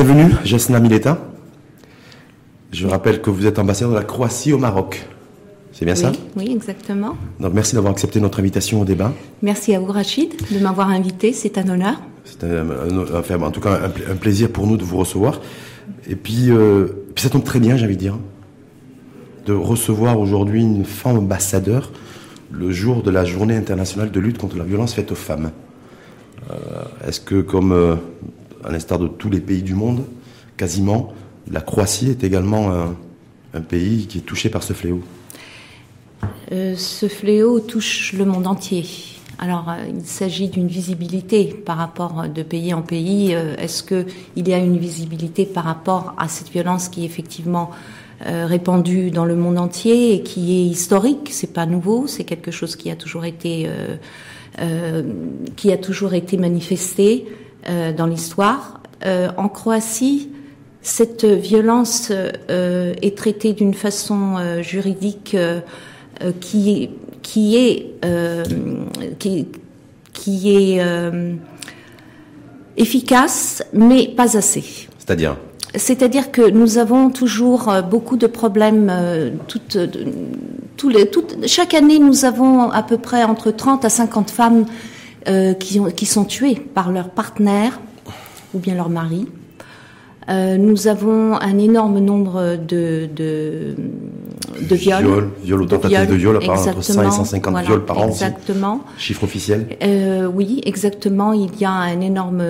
Bienvenue, Jasna Mileta. Je rappelle que vous êtes ambassadeur de la Croatie au Maroc. C'est bien ça? Oui, exactement. Donc merci d'avoir accepté notre invitation au débat. Merci à vous, Rachid, de m'avoir invité. C'est un honneur. C'est un, en tout cas un, plaisir pour nous de vous recevoir. Et puis, euh, puis ça tombe très bien, j'ai envie de dire, de recevoir aujourd'hui une femme ambassadeur le jour de la journée internationale de lutte contre la violence faite aux femmes. Euh, est-ce que, comme euh, à l'instar de tous les pays du monde, quasiment, la Croatie est également un, pays qui est touché par ce fléau euh, Ce fléau touche le monde entier. Alors, il s'agit d'une visibilité par rapport de pays en pays. Est-ce qu'il y a une visibilité par rapport à cette violence qui est effectivement répandue dans le monde entier et qui est historique? C'est pas nouveau, c'est quelque chose qui a toujours été euh, manifestée euh, dans l'histoire. Euh, en Croatie, cette violence est traitée d'une façon juridique qui, qui est qui, qui est efficace, mais pas assez. C'est-à-dire? C'est-à-dire que nous avons toujours beaucoup de problèmes. Toutes, chaque année, nous avons à peu près entre 30 à 50 femmes euh, qui, qui, sont tuées par leur partenaire ou bien leur mari. Euh, nous avons un énorme nombre de, de, de viols. Viol, viol ou de viol, entre 100 et 150 viols par an. Exactement. Chiffre officiel euh, Oui, exactement. Il y a un énorme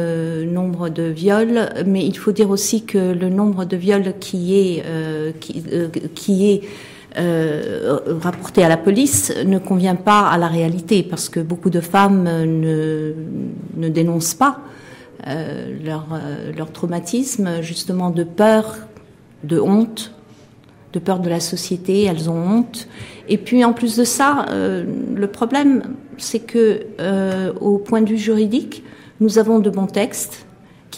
nombre de viols, mais il faut dire aussi que le nombre de viols qui est, qui, qui est euh, rapporté à la police ne convient pas à la réalité parce que beaucoup de femmes ne, ne dénoncent pas euh, leur, euh, leur traumatisme justement de peur, de honte, de peur de la société, elles ont honte. Et puis en plus de ça, euh, le problème, c'est que euh, au point de vue juridique, nous avons de bons textes,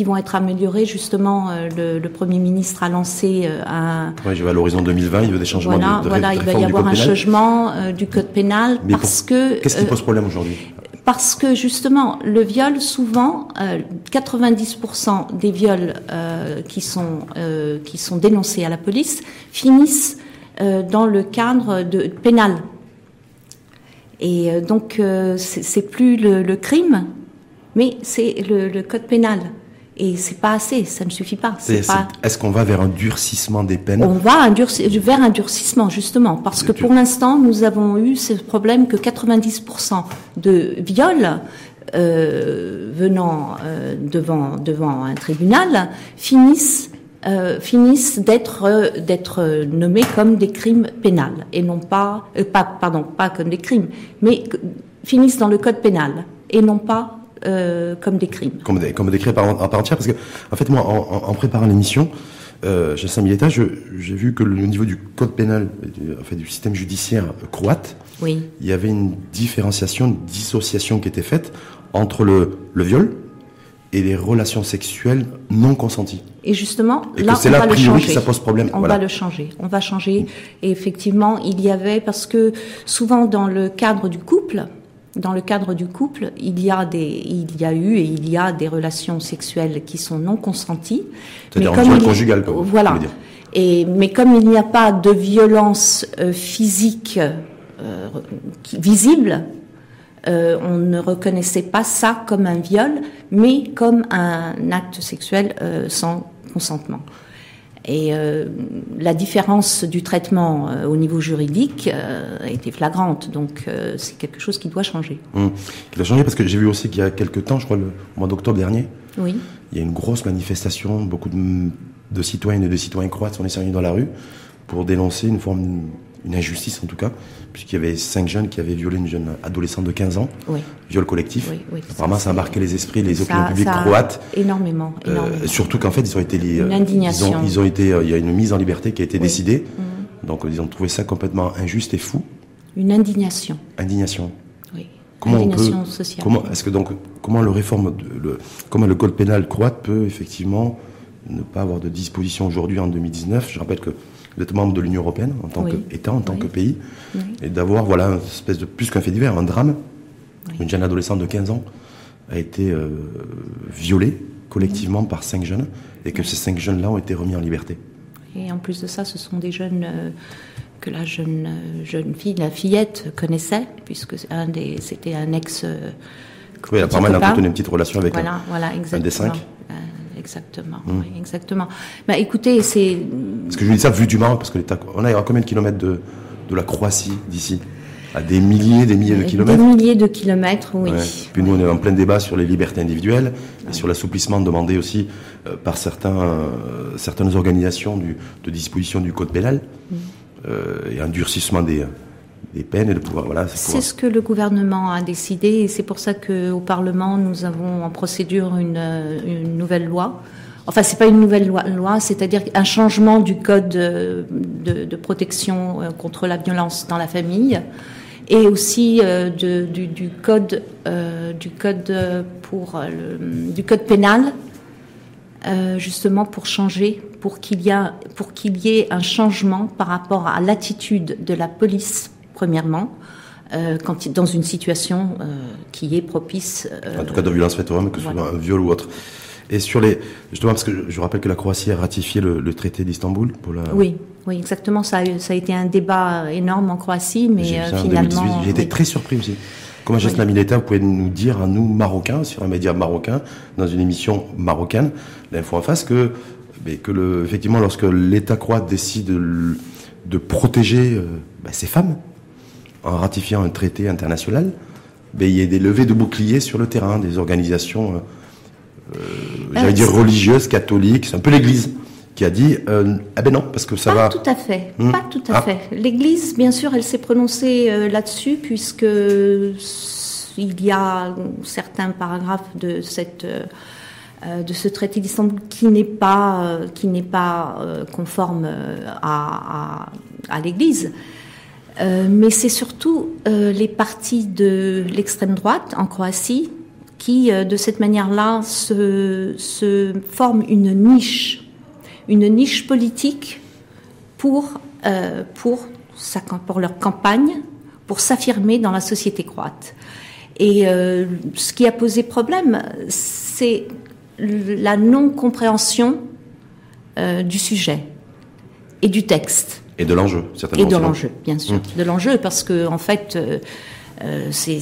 qui vont être améliorés. Justement, euh, le, Premier ministre a lancé euh, un... Oui, je vais à l'horizon 2020, il veut des changements voilà, de, Voilà, il va y avoir un changement euh, du code pénal parce que... Qu'est-ce qui pose problème aujourd'hui? parce que justement, le viol, souvent, 90% des viols qui sont qui sont dénoncés à la police finissent dans le cadre de pénal. Et donc, c'est plus le, crime, mais c'est le, code pénal. Et c'est pas assez, ça ne suffit pas. Est-ce qu'on va vers un durcissement des peines On va vers un durcissement, justement, parce que pour l'instant, nous avons eu ce problème que 90% de viols euh, venant euh, devant, devant un tribunal finissent euh, finissent d'être d'être nommés comme des crimes pénals et non pas, pas pardon pas comme des crimes mais finissent dans le code pénal et non pas euh, comme des crimes. Comme des, comme des crimes à part entière, parce que en fait moi, en, en préparant l'émission, euh, j'ai j'ai vu que le niveau du code pénal, en fait, du système judiciaire croate, oui. il y avait une différenciation, une dissociation qui était faite entre le, le viol et les relations sexuelles non consenties. Et justement, là, on va le changer. ça pose problème. On va le changer. On va changer. Et effectivement, il y avait parce que souvent dans le cadre du couple, dans le cadre du couple, il y a des, il y a eu et il y a des relations sexuelles qui sont non consenties. C'est-à-dire en conjugal, Voilà. Et mais comme il n'y a pas de violence euh, physique euh, visible, euh, on ne reconnaissait pas ça comme un viol, mais comme un acte sexuel sans consentement. Et euh, la différence du traitement euh, au niveau juridique euh, a été flagrante, donc c'est quelque chose qui doit changer. Hum. Qui doit changer parce que j'ai vu aussi qu'il y a quelques temps, je crois le mois d'octobre dernier, oui. il y a une grosse manifestation, beaucoup de, de citoyennes et de citoyens croates sont descendus dans la rue pour dénoncer une forme une injustice en tout cas, puisqu'il y avait cinq jeunes qui avaient violé une jeune adolescente de 15 ans, oui. viol collectif. Oui, oui, Vraiment, ça, a marqué les esprits, les opinions publiques croates. Énormément, euh, énormément. surtout qu'en fait, ils ont été, une indignation. Ils ont, été, euh, il y a une mise en liberté qui a été décidée. Mhm. Donc, ils ont trouvé ça complètement injuste et fou. Une indignation. Indignation. Oui. Comment indignation on peut, sociale. Comment est-ce que donc comment le réforme, le, comment le code pénal croate peut effectivement ne pas avoir de disposition aujourd'hui en 2019 Je rappelle que d'être membre de l'Union européenne en tant qu'État, en tant que pays, et d'avoir voilà une espèce de plus qu'un fait divers, un drame. Une jeune adolescente de 15 ans a été euh, violée collectivement par cinq jeunes et que ces cinq jeunes-là ont été remis en liberté. Et en plus de ça, ce sont des jeunes euh, que la jeune, euh, jeune fille, la fillette, connaissait, puisque c'était un ex. Euh, oui, apparemment, elle a entretenu une petite relation avec voilà, un, voilà, exactement. des cinq. Exactement, mmh. oui, exactement. Bah, écoutez, c'est. Parce que je dis ça vu du Maroc, parce que on a combien de kilomètres de, de la Croatie d'ici? À des milliers, des milliers de kilomètres. Des milliers de kilomètres, oui. Puis nous, on est en plein débat sur les libertés individuelles et sur l'assouplissement demandé aussi euh, par certains, euh, certaines organisations du, de disposition du code pénal mm. euh, et un durcissement des, des peines et de pouvoir. Voilà, c'est ce que le gouvernement a décidé et c'est pour ça qu'au Parlement, nous avons en procédure une, une nouvelle loi. Enfin, c'est pas une nouvelle loi, loi c'est-à-dire un changement du code de, de, protection contre la violence dans la famille et aussi euh, du, code euh, du code pour euh, du code pénal justement pour changer pour qu'il y a pour qu'il y ait un changement par rapport à l'attitude de la police premièrement quand dans une situation qui est propice en tout cas de violence faite aux hommes que ce soit un viol ou autre et sur les, justement, parce que je, rappelle que la Croatie a ratifié le, traité d'Istanbul pour la. Oui, oui, exactement. Ça a, ça a été un débat énorme en Croatie, mais euh, finalement. J'ai été très surpris aussi. Comment oui. Mileta, vous pouvez nous dire à nous Marocains sur un média marocain dans une émission marocaine, l'info en face que, mais que le, effectivement, lorsque l'État croate décide de, de protéger euh, ben, ses femmes en ratifiant un traité international, ben, il y a des levées de boucliers sur le terrain, des organisations. Euh, euh, j'allais euh, dire religieuse, catholique, c'est un peu l'Église qui a dit euh, ah ben non parce que ça pas va. Tout à fait, hmm. pas tout à ah. fait. L'Église, bien sûr, elle s'est prononcée là-dessus puisque il y a certains paragraphes de cette de ce traité d'Istanbul qui n'est pas qui n'est pas conforme à, à, à l'Église. Mais c'est surtout les partis de l'extrême droite en Croatie qui, euh, de cette manière-là, se, forment une niche, une niche politique pour, euh, pour, leur campagne, pour s'affirmer dans la société croate. Et euh, ce qui a posé problème, c'est la non-compréhension euh, du sujet et du texte. Et de l'enjeu, certainement. Et de l'enjeu, bien sûr. Mmh. De l'enjeu, parce que, en fait, euh, c'est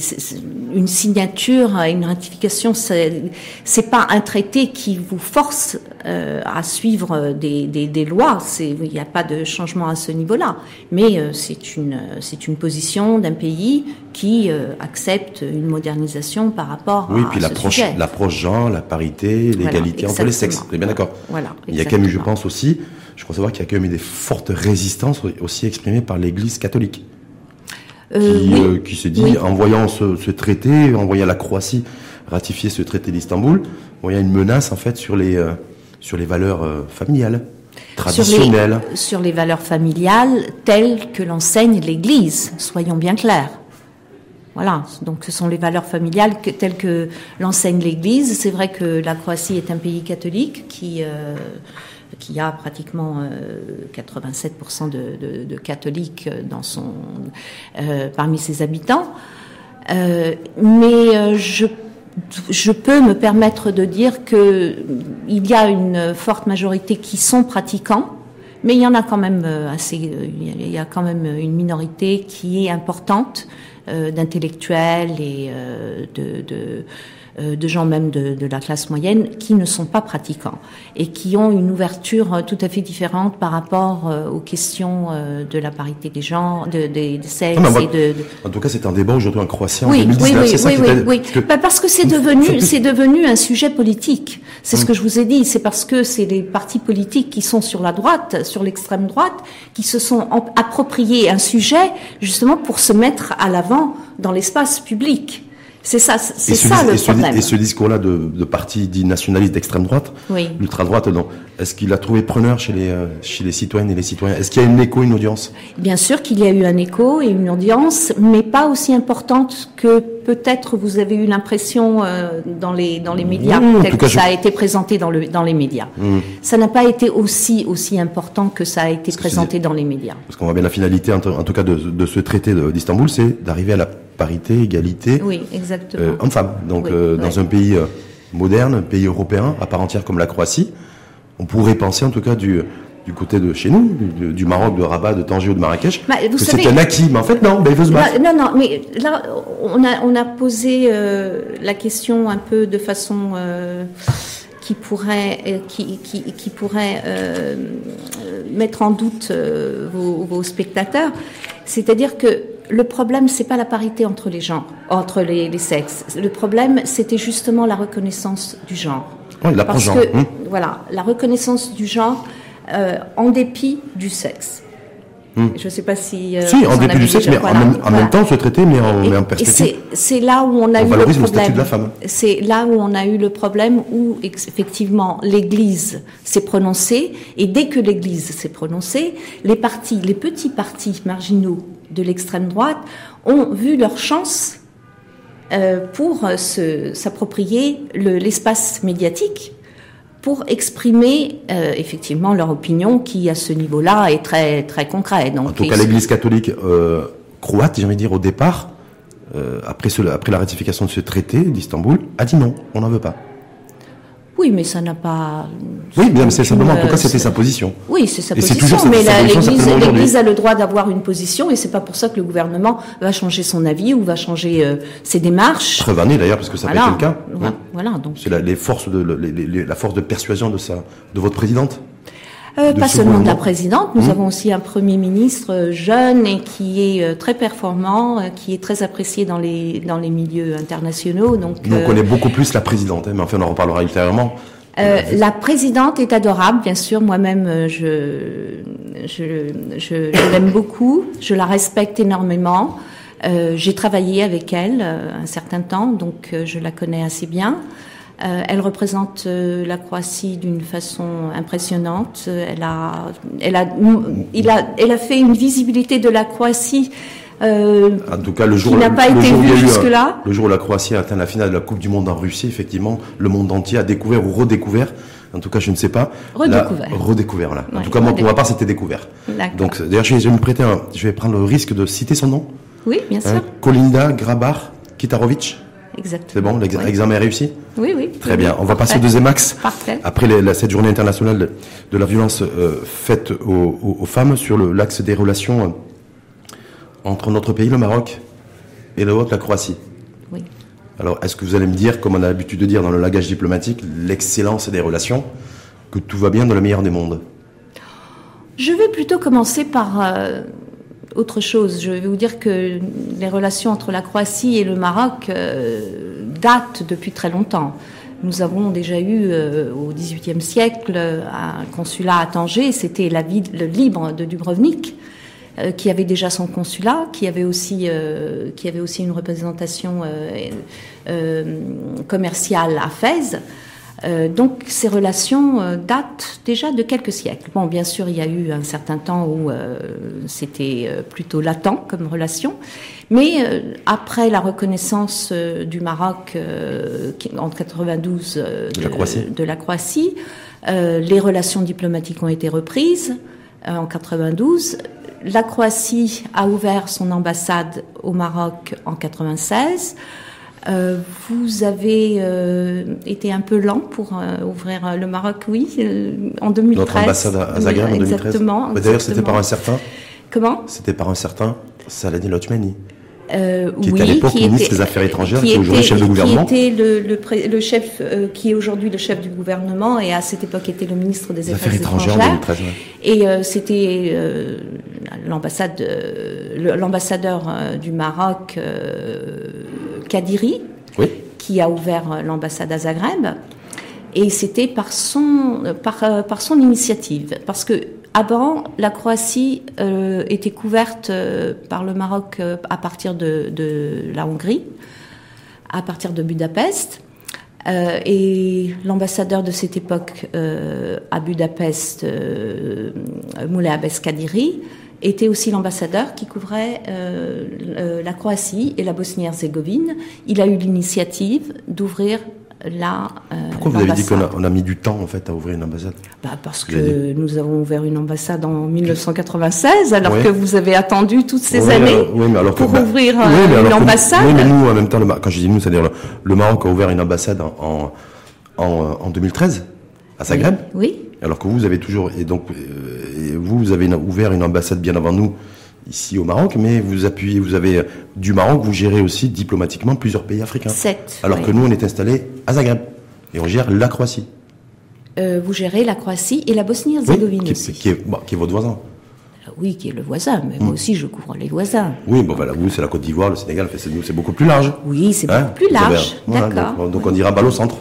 une signature, une ratification, c'est pas un traité qui vous force euh, à suivre des, des, des lois. Il n'y a pas de changement à ce niveau-là, mais euh, c'est une c'est une position d'un pays qui accepte une modernisation par rapport oui, à puis l'approche l'approche genre, la parité, l'égalité entre les sexes. Vous bien d'accord. Voilà. Il y a quand même, je pense aussi, je crois savoir qu'il y a quand même des fortes résistances aussi exprimées par l'Église catholique. Euh, qui, euh, qui s'est dit, en voyant ce, ce, traité, en voyant la Croatie ratifier ce traité d'Istanbul, voyant une menace en fait sur les, euh, sur les valeurs familiales, traditionnelles. Sur les, sur les valeurs familiales telles que l'enseigne l'Église, soyons bien clairs. Voilà, donc ce sont les valeurs familiales que, telles que l'enseigne l'Église. C'est vrai que la Croatie est un pays catholique qui qui a pratiquement 87% euh, de, catholiques dans son, euh, parmi ses habitants. Euh, mais je, je peux me permettre de dire qu'il y a une forte majorité qui sont pratiquants, mais il y en a quand même assez, il y a quand même une minorité qui est importante d'intellectuels et de, de de gens même de, la classe moyenne qui ne sont pas pratiquants et qui ont une ouverture euh, tout à fait différente par rapport euh, aux questions de la parité des gens, de, des sexes et de, En tout cas, c'est un débat aujourd'hui en Croatie oui, en 2019. Oui, oui, oui, oui, oui. Bah, parce que c'est devenu, c'est devenu un sujet politique. C'est ce hum. que je vous ai dit. C'est parce que c'est les partis politiques qui sont sur la droite, sur l'extrême droite, qui se sont appropriés un sujet justement pour se mettre à l'avant dans l'espace public. C'est ça, c'est ça le problème. et ce discours-là de, de parti dit nationaliste d'extrême droite, oui. l'ultra-droite, est-ce qu'il a trouvé preneur chez les, euh, chez les citoyennes et les citoyens? Est-ce qu'il y a une écho, une audience? Bien sûr qu'il y a eu un écho et une audience, mais pas aussi importante que peut-être vous avez eu l'impression euh, dans, les, dans les médias, peut-être que ça a été présenté dans, le, dans les médias. Mmh. Ça n'a pas été aussi, aussi important que ça a été présenté dans les médias. Parce qu'on voit bien la finalité, en, tout cas, de, de ce traité d'Istanbul, c'est d'arriver à la parité, égalité oui, exactement. Euh, homme-femme. Donc euh, dans un pays moderne, pays européen à part entière comme la Croatie. On pourrait penser en tout cas du, du côté de chez nous, du, Maroc, de Rabat, de Tanger ou de Marrakech, bah, que un acquis. Mais en fait, non, il veut se battre. non, non, mais là, on a, on a posé euh, la question un peu de façon euh, qui pourrait, euh, qui, qui, qui pourrait mettre en doute vos, vos, spectateurs. C'est-à-dire que le problème, c'est pas la parité entre les gens, entre les, les sexes. Le problème, c'était justement la reconnaissance du genre. Oui, la Parce que, hum. voilà, la reconnaissance du genre euh, en dépit du sexe. Hmm. Je ne sais pas si. Euh, si, en dépit du sexe, mais en, même, temps, ce traité met en, en perspective. C'est là où on a eu le problème. de la femme. C'est là où on a eu le problème où effectivement l'Église s'est prononcée et dès que l'Église s'est prononcée, les partis, les petits partis marginaux de l'extrême droite ont vu leur chance euh, pour s'approprier l'espace médiatique pour exprimer euh, effectivement leur opinion qui à ce niveau-là est très très concret. Donc, en tout cas, l'Église catholique euh, croate, j'ai envie de dire au départ, euh, après, après la ratification de ce traité d'Istanbul, a dit non, on n'en veut pas. Oui, mais ça n'a pas. Oui, bien, c'est simplement, en tout cas, c'était sa position. Oui, c'est sa position. mais l'Église a le droit d'avoir une position, et c'est pas pour ça que le gouvernement va changer son avis ou va changer euh, ses démarches. Preuve année d'ailleurs, parce que ça voilà. été le cas. Voilà, donc. C'est la, les forces de, la force de persuasion de sa, de votre présidente. Euh, pas seulement de la présidente, nous mmh. avons aussi un Premier ministre euh, jeune et qui est euh, très performant, qui est très apprécié dans les, dans les milieux internationaux. Donc, on connaît beaucoup plus la présidente, hein, mais enfin on en reparlera ultérieurement. la présidente est adorable, bien sûr. Moi-même, je, je, je, je l'aime beaucoup. Je la respecte énormément. J'ai travaillé avec elle un certain temps, donc je la connais assez bien. Euh, elle représente euh, la Croatie d'une façon impressionnante. Elle a, elle a, il a, elle a fait une visibilité de la Croatie. Euh, en tout cas, le jour, n'a pas été vue jusque-là. Le jour où la Croatie a atteint la finale de la Coupe du Monde en Russie, effectivement, le monde entier a découvert ou redécouvert. En tout cas, je ne sais pas. Redécouvert. redécouvert, là. en tout cas, moi, pour ma part, c'était découvert. Donc, d'ailleurs, je vais me prêter je vais prendre le risque de citer son nom. Oui, bien sûr. Kolinda Grabar Kitarovic. C'est bon, l'examen est réussi Oui, oui. Très bien. On va passer au deuxième axe. Parfait. Après la, cette journée internationale de, la violence euh, faite aux, femmes sur l'axe des relations euh, entre notre pays, le Maroc, et l'autre, la Croatie. Oui. Alors, est-ce que vous allez me dire, comme on a l'habitude de dire dans le langage diplomatique, l'excellence des relations, que tout va bien dans le meilleur des mondes? Je vais plutôt commencer par... Euh, autre chose. Je vais vous dire que les relations entre la Croatie et le Maroc euh, datent depuis très longtemps. Nous avons déjà eu euh, au XVIIIe siècle un consulat à Tanger, c'était la ville libre de Dubrovnik, euh, qui avait déjà son consulat, qui avait aussi, qui avait aussi une représentation commerciale à Fès. Euh, donc ces relations euh, datent déjà de quelques siècles. Bon, bien sûr, il y a eu un certain temps où euh, c'était plutôt latent comme relation, mais après la reconnaissance du Maroc en 92 de, la Croatie, de la Croatie les relations diplomatiques ont été reprises en 92. La Croatie a ouvert son ambassade au Maroc en 96. Euh, vous avez euh, été un peu lent pour euh, ouvrir le Maroc, oui, en 2013. Notre ambassade à Zagreb en 2013. Exactement. D'ailleurs, c'était par un certain. Comment? C'était par un certain Saladin Lotmani. Euh, qui était à l'époque ministre des Affaires étrangères, qui, est aujourd'hui chef du gouvernement. Qui était le, le, le chef, qui est aujourd'hui le chef du gouvernement et à cette époque était le ministre des, Affaires, étrangères. En 2013, Et euh, c'était l'ambassade, l'ambassadeur du Maroc Kadiri, qui a ouvert l'ambassade à Zagreb. Et c'était par son, par, euh, par son initiative. Parce que avant, la Croatie euh, était couverte euh, par le Maroc à partir de, de, la Hongrie, à partir de Budapest. et l'ambassadeur de cette époque à Budapest, Moulay Abbes Kadiri, était aussi l'ambassadeur qui couvrait euh, la Croatie et la Bosnie-Herzégovine. Il a eu l'initiative d'ouvrir la. Euh, Pourquoi vous avez dit qu'on a, on a, mis du temps en fait à ouvrir une ambassade? Bah Parce que nous avons ouvert une ambassade en 1996, alors que vous avez attendu toutes ces années pour bah, ouvrir une ambassade. oui, mais nous, en même temps, le, quand je dis nous, c'est-à-dire le, Maroc a ouvert une ambassade en, en, 2013 à Zagreb? Oui. Alors que vous, vous avez toujours et donc euh, vous, vous avez ouvert une ambassade bien avant nous ici au Maroc, mais vous appuyez, vous avez du Maroc, vous gérez aussi diplomatiquement plusieurs pays africains. Sept. Alors que nous, on est installé à Zagreb et on gère la Croatie. Euh, vous gérez la Croatie et la Bosnie-Herzégovine oui, aussi. Qui est, qui est votre voisin. Euh, oui, qui est le voisin, mais moi hmm. aussi je couvre les voisins. Oui, bon voilà, vous c'est la Côte d'Ivoire, le Sénégal, c'est beaucoup plus large. Oui, c'est hein beaucoup plus large. D'accord. donc, on dira balle au centre.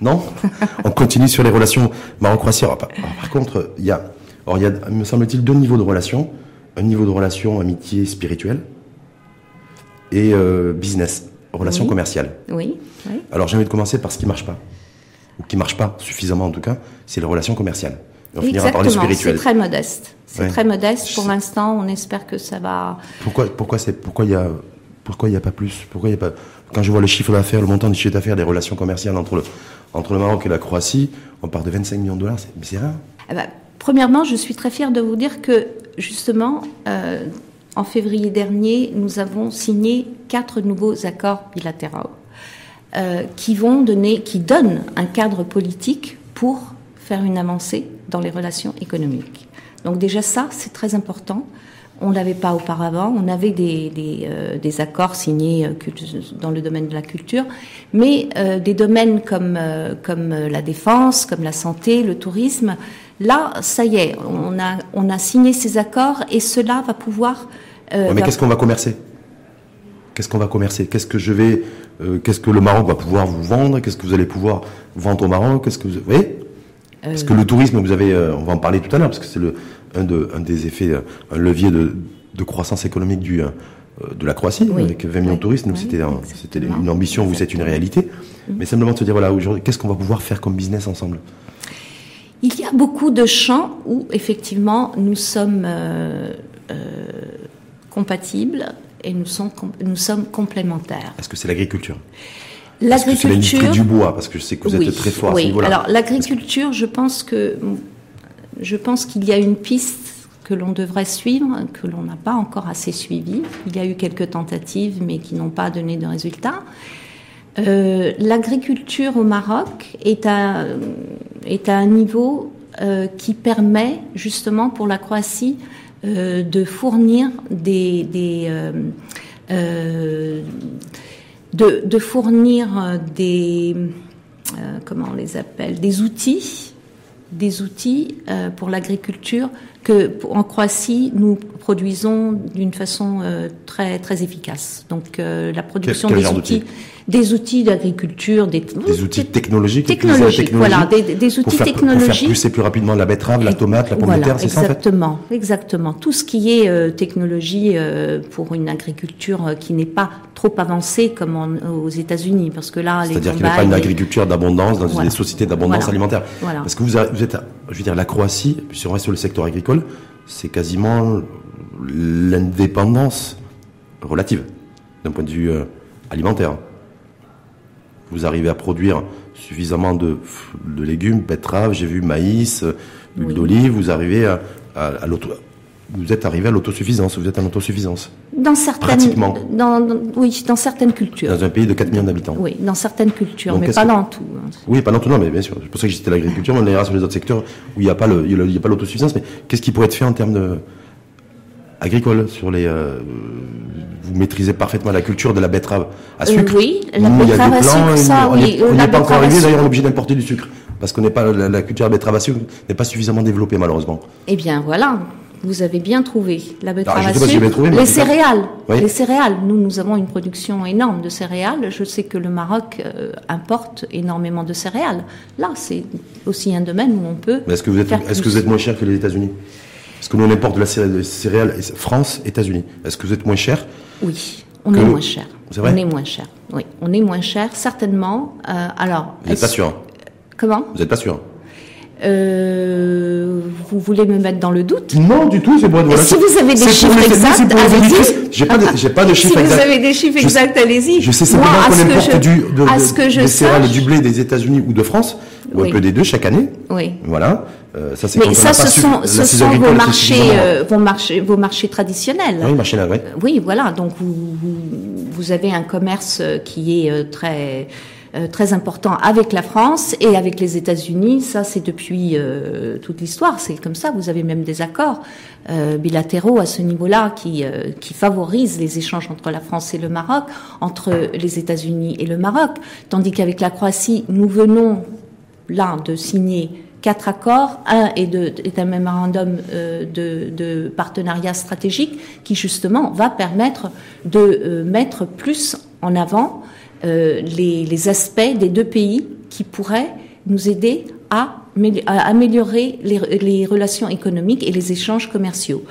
Non? On continue sur les relations Maroc-Croatie. par, contre, il y a, il y a, me semble-t-il, deux niveaux de relations. Un niveau de relation amitié spirituelle et euh, business, relation commerciale. Oui, oui. Alors j'ai envie de commencer par ce qui marche pas, ou qui marche pas suffisamment en tout cas, c'est les relations commerciales. on finira par les spirituelles. C'est très modeste. C'est très modeste pour l'instant. On espère que ça va. Pourquoi, pourquoi c'est, pourquoi il y a, pourquoi il y a pas plus? Pourquoi il y a pas Quand je vois le chiffre d'affaires, le montant du chiffre d'affaires des relations commerciales entre le, entre le Maroc et la Croatie, on part de 25 millions de dollars, c'est, c'est rien. Premièrement, je suis très fière de vous dire que, justement, euh, en février dernier, nous avons signé quatre nouveaux accords bilatéraux euh, qui vont donner, qui donnent un cadre politique pour faire une avancée dans les relations économiques. Donc déjà ça, c'est très important. On ne l'avait pas auparavant. On avait des, euh, accords signés dans le domaine de la culture, mais des domaines comme, comme la défense, comme la santé, le tourisme, là, ça y est, on a, on a signé ces accords et cela va pouvoir. mais qu'est-ce qu'on va commercer? Qu'est-ce qu'on va commercer? Qu'est-ce que je vais Qu'est-ce que le Maroc va pouvoir vous vendre? Qu'est-ce que vous allez pouvoir vendre au Maroc? Qu'est-ce que vous, vous voyez? Parce que le tourisme, vous avez, on va en parler tout à l'heure, parce que c'est le un, de, un des effets, euh, un levier de, de croissance économique du, euh, de la Croatie, avec 20 millions de touristes. Nous, c'était, c'était une ambition, vous êtes une réalité. Mm. Mais simplement de se dire, voilà, aujourd'hui, qu'est-ce qu'on va pouvoir faire comme business ensemble? Il y a beaucoup de champs où, effectivement, nous sommes euh, compatibles et nous sommes, nous sommes complémentaires. Est-ce que c'est l'agriculture? L'agriculture. Du bois, parce que je sais que vous êtes très fort à ce niveau-là. Alors, l'agriculture, je pense que je pense qu'il y a une piste que l'on devrait suivre, que l'on n'a pas encore assez suivi. Il y a eu quelques tentatives, mais qui n'ont pas donné de résultats. Euh, l'agriculture au Maroc est à, un niveau euh, qui permet justement pour la Croatie euh, de fournir des, de, fournir des comment on les appelle des outils des outils pour l'agriculture que en Croatie nous produisons d'une façon euh, très très efficace. Donc euh, la production des outils, des outils d'agriculture, des, des, outils technologiques, technologiques, voilà, des, des outils pour technologiques pour faire plus et plus rapidement la betterave, la tomate, la pomme de terre, c'est ça en fait? Exactement, exactement. Tout ce qui est technologie pour une agriculture qui n'est pas trop avancée comme aux États-Unis, parce que là, c'est-à-dire qu'il n'y a pas une agriculture d'abondance dans des sociétés d'abondance alimentaire. Parce que vous, vous êtes, je veux dire, la Croatie, puis si on reste sur le secteur agricole c'est quasiment l'indépendance relative d'un point de vue euh, alimentaire. Vous arrivez à produire suffisamment de, légumes, betteraves, j'ai vu maïs, euh, huile d'olive, vous arrivez à, à vous êtes arrivé à l'autosuffisance, vous êtes en autosuffisance. Dans certaines, Pratiquement. Dans, oui, dans certaines cultures. Dans un pays de 4 millions d'habitants. Oui, dans certaines cultures, mais pas dans tout. Hein. Oui, pas dans tout, non, mais bien sûr. C'est pour ça que j'étais l'agriculture, on ira sur les autres secteurs où il n'y a pas l'autosuffisance. Mais qu'est-ce qui pourrait être fait en termes de agricole sur les euh, vous maîtrisez parfaitement la culture de la betterave à sucre? oui, la betterave à sucre, ça, on oui. On n'est pas encore arrivé, d'ailleurs, on est obligé d'importer du sucre parce qu'on n'est pas la, culture de la betterave à sucre n'est pas suffisamment développée malheureusement. Eh bien, voilà. Vous avez bien trouvé la betterave à les céréales, les céréales. Nous, nous avons une production énorme de céréales. Je sais que le Maroc euh, importe énormément de céréales. Là, c'est aussi un domaine où on peut. Est-ce que vous êtes, est-ce que vous êtes moins cher que les États-Unis? Est-ce que nous on importe de la céréale France, États-Unis. Est-ce que vous êtes moins cher Oui, on est moins cher. on est moins cher. Oui, on est moins cher, certainement. Euh, alors. Vous n'êtes pas sûr Comment? Vous n'êtes pas sûr? Euh, vous voulez me mettre dans le doute Non, du tout, c'est bon. Voilà. Si vous avez des chiffres exacts, allez-y. J'ai pas, de, j'ai pas de chiffres exacts. Si vous avez des chiffres exacts, allez-y. Je sais simplement qu'on importe du, de, des céréales du blé des États-Unis ou de France, ou un peu des deux chaque année. Oui. Voilà. Euh, ça, c'est Mais ça, ce sont, ce sont vos marchés, euh, vos marchés, vos marchés traditionnels. Oui, marché là, oui. Oui, voilà. Donc vous, vous, avez un commerce qui est euh, très très important avec la France et avec les États-Unis. Ça, c'est depuis euh, toute l'histoire. C'est comme ça. Vous avez même des accords euh, bilatéraux à ce niveau-là qui, qui favorisent les échanges entre la France et le Maroc, entre les États-Unis et le Maroc. Tandis qu'avec la Croatie, nous venons là de signer quatre accords. Un est, un mémorandum de, partenariat stratégique qui justement va permettre de mettre plus en avant euh, les, aspects des deux pays qui pourraient nous aider à, améliorer les, relations économiques et les échanges commerciaux.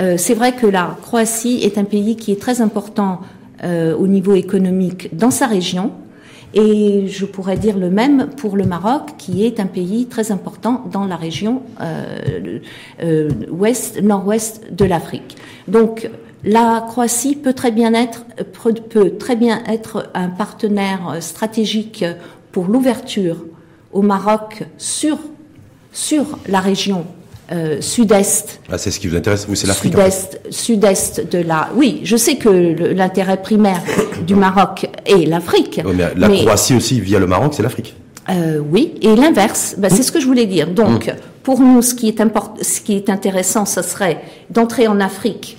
Euh, c'est vrai que la Croatie est un pays qui est très important euh, au niveau économique dans sa région. Et je pourrais dire le même pour le Maroc, qui est un pays très important dans la région ouest, nord-ouest de l'Afrique. Donc, la Croatie peut très bien être, peut très bien être un partenaire stratégique pour l'ouverture au Maroc sur, sur la région euh, sud-est. Ah, c'est ce qui vous intéresse, oui, c'est l'Afrique. Sud-est, sud-est de la. Oui, je sais que l'intérêt primaire du Maroc est l'Afrique. la Croatie aussi, via le Maroc, c'est l'Afrique. Euh, oui, et l'inverse, ben, c'est ce que je voulais dire. Donc, hum. pour nous, ce qui est, ce qui est intéressant, ce serait d'entrer en Afrique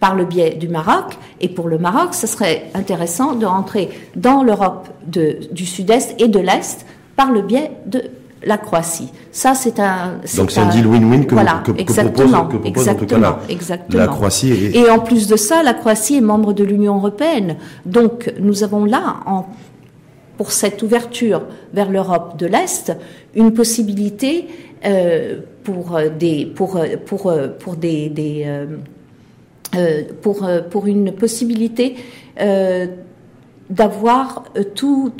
par le biais du Maroc. Et pour le Maroc, ce serait intéressant de rentrer dans l'Europe du Sud-Est et de l'Est par le biais de la Croatie. Ça, c'est un. Donc c'est un deal win-win que, voilà, que, exactement, propose, que exactement, exactement. la Croatie. Et en plus de ça, la Croatie est membre de l'Union européenne. Donc nous avons là, en, pour cette ouverture vers l'Europe de l'Est, une possibilité euh, pour des pour pour pour des, des euh, euh, pour, euh, pour une possibilité euh, d'avoir tous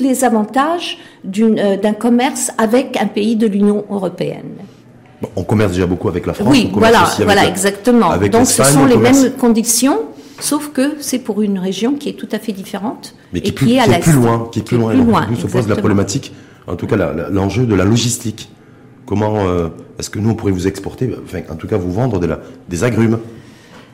les avantages d'un commerce avec un pays de l'Union européenne. on commerce déjà beaucoup avec la France. Oui, voilà, voilà, exactement. Donc ce sont les mêmes conditions, sauf que c'est pour une région qui est tout à fait différente Mais qui et qui, est à l'est. Plus loin, qui est plus loin. Plus loin se pose la problématique, en tout cas l'enjeu de la logistique. Comment est-ce que nous on pourrait vous exporter, enfin en tout cas vous vendre de la, des agrumes?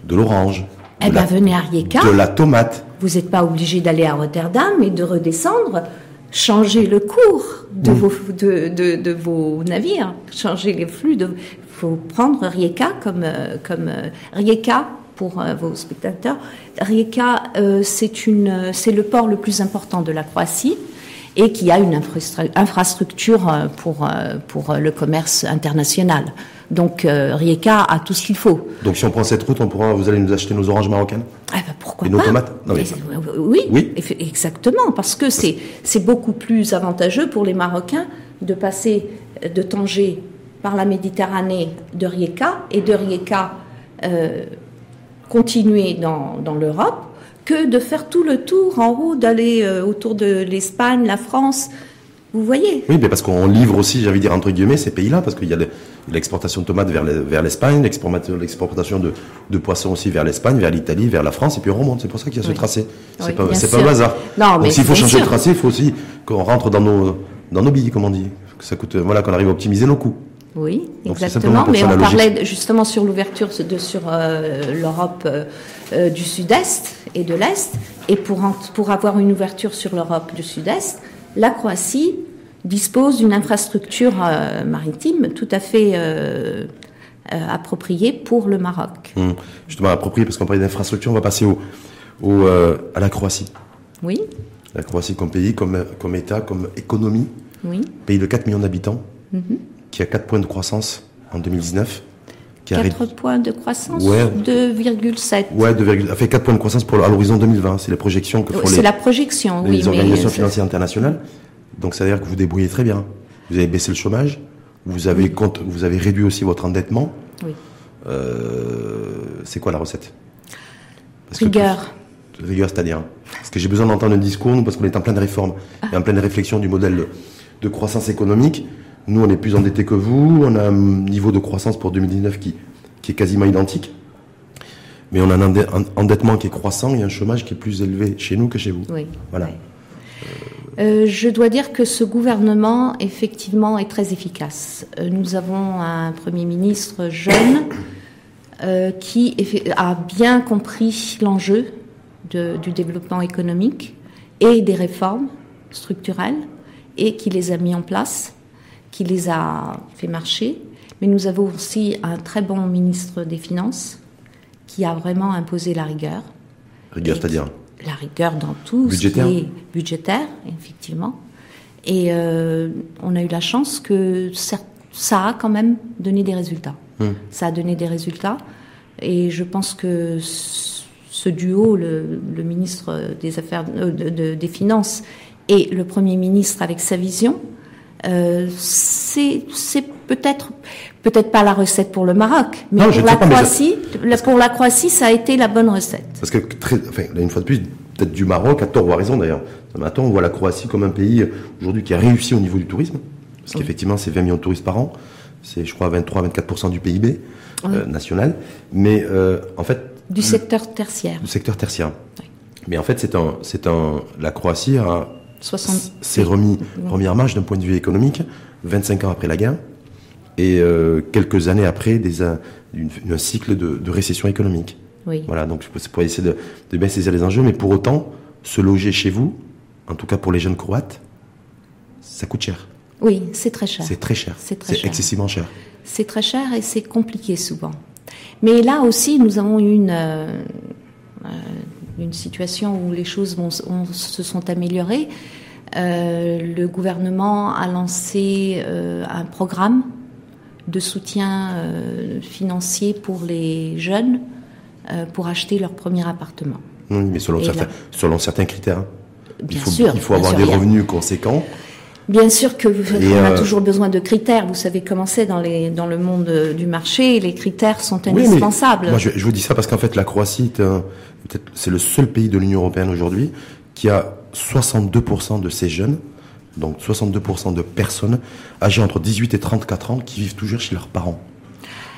De l'orange. Eh bien, venez à Rijeka. De la tomate. Vous n'êtes pas obligé d'aller à Rotterdam et de redescendre. Changer le cours de, vos, de, vos navires, changer les flux. Il faut prendre Rijeka comme, euh, comme euh, Rijeka pour euh, vos spectateurs. Rijeka, c'est le port le plus important de la Croatie et qui a une infrastructure pour, pour le commerce international. Donc euh, Rijeka a tout ce qu'il faut. Donc si on prend cette route, on pourra, vous allez nous acheter nos oranges marocaines ah ben pourquoi Et nos tomates oui, oui, exactement, parce que c'est c'est beaucoup plus avantageux pour les Marocains de passer de Tanger par la Méditerranée de Rijeka et de Rijeka euh, continuer dans, dans l'Europe que de faire tout le tour en haut, d'aller euh, autour de l'Espagne, la France. Vous voyez Oui, mais parce qu'on livre aussi, j'avais dire entre guillemets, ces pays-là, parce qu'il y a l'exportation de tomates vers l'Espagne, l'exportation de, de, poissons aussi vers l'Espagne, vers l'Italie, vers la France, et puis on remonte. C'est pour ça qu'il y a ce tracé. C'est pas, pas un hasard. Non, Donc s'il faut changer de tracé, il faut aussi qu'on rentre dans nos, dans nos billes, comme on dit. Que ça coûte, voilà, qu'on arrive à optimiser nos coûts. Oui, exactement. Mais on parlait justement sur l'ouverture de, sur euh, l'Europe euh, euh, du Sud-Est et de l'Est. Et pour, pour avoir une ouverture sur l'Europe du Sud-Est, la Croatie dispose d'une infrastructure euh, maritime tout à fait euh, euh, appropriée pour le Maroc. Hum. Justement, appropriée, parce qu'on parlait d'infrastructure, on va passer au, à la Croatie. Oui. La Croatie comme pays, comme, comme État, comme économie. Oui. Pays de 4 millions d'habitants, mhm. qui a 4 points de croissance en 2019. 4 points de croissance ouais. 2,7. Ouais, 2, a fait 4 points de croissance pour, à l'horizon 2020. C'est les projections que font les, la projection, les organisations financières internationales. Donc, ça veut dire que vous débrouillez très bien. Vous avez baissé le chômage, vous avez, compte, vous avez réduit aussi votre endettement. Oui. Euh, c'est quoi la recette? Rigueur. rigueur, c'est-à-dire Parce que j'ai besoin d'entendre un discours, nous, parce qu'on est en pleine réforme et en pleine réflexion du modèle de, croissance économique. Nous, on est plus endettés que vous. On a un niveau de croissance pour 2019 qui, qui est quasiment identique. Mais on a un endettement qui est croissant et un chômage qui est plus élevé chez nous que chez vous. Oui. Voilà. Euh, je dois dire que ce gouvernement, effectivement, est très efficace. Euh, nous avons un Premier ministre jeune euh, qui a bien compris l'enjeu du développement économique et des réformes structurels et qui les a mis en place, qui les a fait marcher. Mais nous avons aussi un très bon ministre des Finances qui a vraiment imposé la rigueur. Rigueur, c'est-à-dire? La rigueur dans tout budgétaire. ce qui est budgétaire, effectivement. Et euh, on a eu la chance que ça a quand même donné des résultats. Hum. Ça a donné des résultats. Et je pense que ce duo, le, le ministre des Affaires, euh, de, de, des Finances et le Premier ministre avec sa vision, euh, c'est peut-être peut-être pas la recette pour le Maroc, mais Non, pour la mais Croatie, pour la Croatie, ça a été la bonne recette. Parce que, très, enfin, là, une fois de plus, peut-être du Maroc, à tort ou à raison d'ailleurs. Maintenant, on voit la Croatie comme un pays aujourd'hui qui a réussi au niveau du tourisme. Parce qu'effectivement, c'est 20 millions de touristes par an. C'est, je crois, 23-24% du PIB euh, national. Mais euh, en fait, Du secteur tertiaire. du secteur tertiaire. Oui. Mais en fait, c'est un, c'est un, la Croatie a, 60 s'est remis, remis en marche d'un point de vue économique 25 ans après la guerre et euh, quelques années après des, un, une- un cycle de, de récession économique. Oui. Voilà, donc c'est pour essayer de, de bien saisir les enjeux, mais pour autant, se loger chez vous, en tout cas pour les jeunes croates, ça coûte cher. Oui, c'est très cher. C'est très cher. C'est très cher. excessivement cher. C'est très cher et c'est compliqué souvent. Mais là aussi, nous avons eu une, euh, euh, une situation où les choses vont- se sont améliorées. Euh, le gouvernement a lancé euh, un programme de soutien euh, financier pour les jeunes euh, pour acheter leur premier appartement. Oui, mais selon certains, là- selon certains critères. hein. il Bien faut, sûr, il faut avoir sûr, des il a- revenus conséquents. Bien sûr que vous- a euh, toujours besoin de critères. Vous savez comment c'est dans, les, dans le monde du marché. Les critères sont Oui, indispensables. moi, je, je vous dis ça parce qu'en fait, la Croatie, c'est le seul pays de l'Union européenne aujourd'hui qui a 62% de ces jeunes, donc 62% de personnes âgées entre 18 et 34 ans qui vivent toujours chez leurs parents.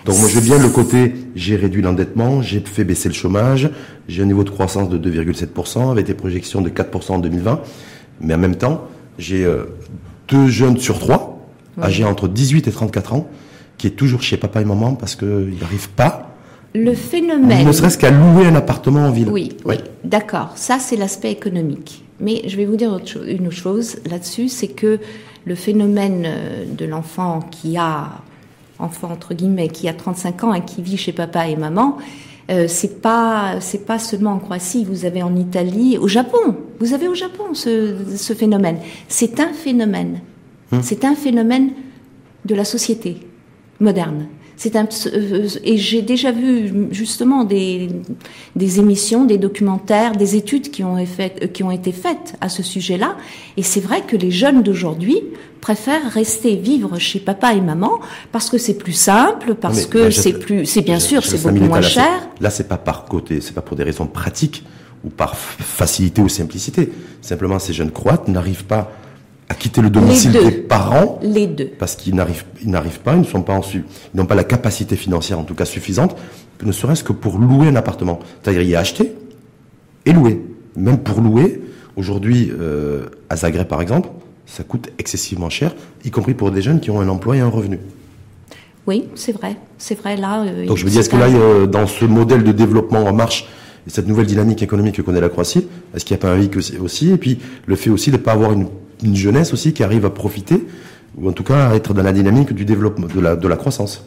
Donc moi, je veux bien le côté, j'ai réduit l'endettement, j'ai fait baisser le chômage, j'ai un niveau de croissance de 2,7% avec des projections de 4% en 2020, mais en même temps, j'ai euh, deux jeunes sur trois, âgés entre 18 et 34 ans, qui est toujours chez papa et maman parce qu'ils n'arrivent pas Le phénomène. ne serait-ce qu'à louer un appartement en ville. Oui, oui, d'accord. Ça, c'est l'aspect économique. Mais je vais vous dire autre une autre chose là-dessus, c'est que le phénomène euh, de l'enfant qui a, enfant entre guillemets, qui a 35 ans et qui vit chez papa et maman, euh, c'est pas, c'est pas seulement en Croatie. Vous avez en Italie, au Japon. Vous avez au Japon ce, ce phénomène. C'est un phénomène. C'est un phénomène de la société moderne. C'est un, euh, et j'ai déjà vu justement des, des émissions, des documentaires, des études qui ont, effet- qui ont été faites à ce sujet-là. Et c'est vrai que les jeunes d'aujourd'hui préfèrent rester vivre chez papa et maman parce que c'est plus simple, parce Mais que c'est plus, c'est bien je- sûr, c'est beaucoup moins cher. Là, c'est pas par côté, c'est pas pour des raisons pratiques ou par facilité ou simplicité. Simplement, ces jeunes croates n'arrivent pas à quitter le domicile des parents Les deux. parce qu'ils n'arrivent, ils n'arrivent pas, ils ne sont pas en su, ils n'ont pas la capacité financière, en tout cas suffisante, ne serait-ce que pour louer un appartement. C'est-à-dire y acheter et louer. Même pour louer, aujourd'hui, euh, à Zagreb par exemple, ça coûte excessivement cher, y compris pour des jeunes qui ont un emploi et un revenu. Oui, c'est vrai. C'est vrai là. euh, Donc je me dis, est-ce que là, euh, dans ce modèle de développement en marche, et cette nouvelle dynamique économique que connaît la Croatie, est-ce qu'il n'y a pas un hic aussi, aussi Et puis le fait aussi de ne pas avoir une, une jeunesse aussi qui arrive à profiter, ou en tout cas à être dans la dynamique du développement, de la, de la croissance.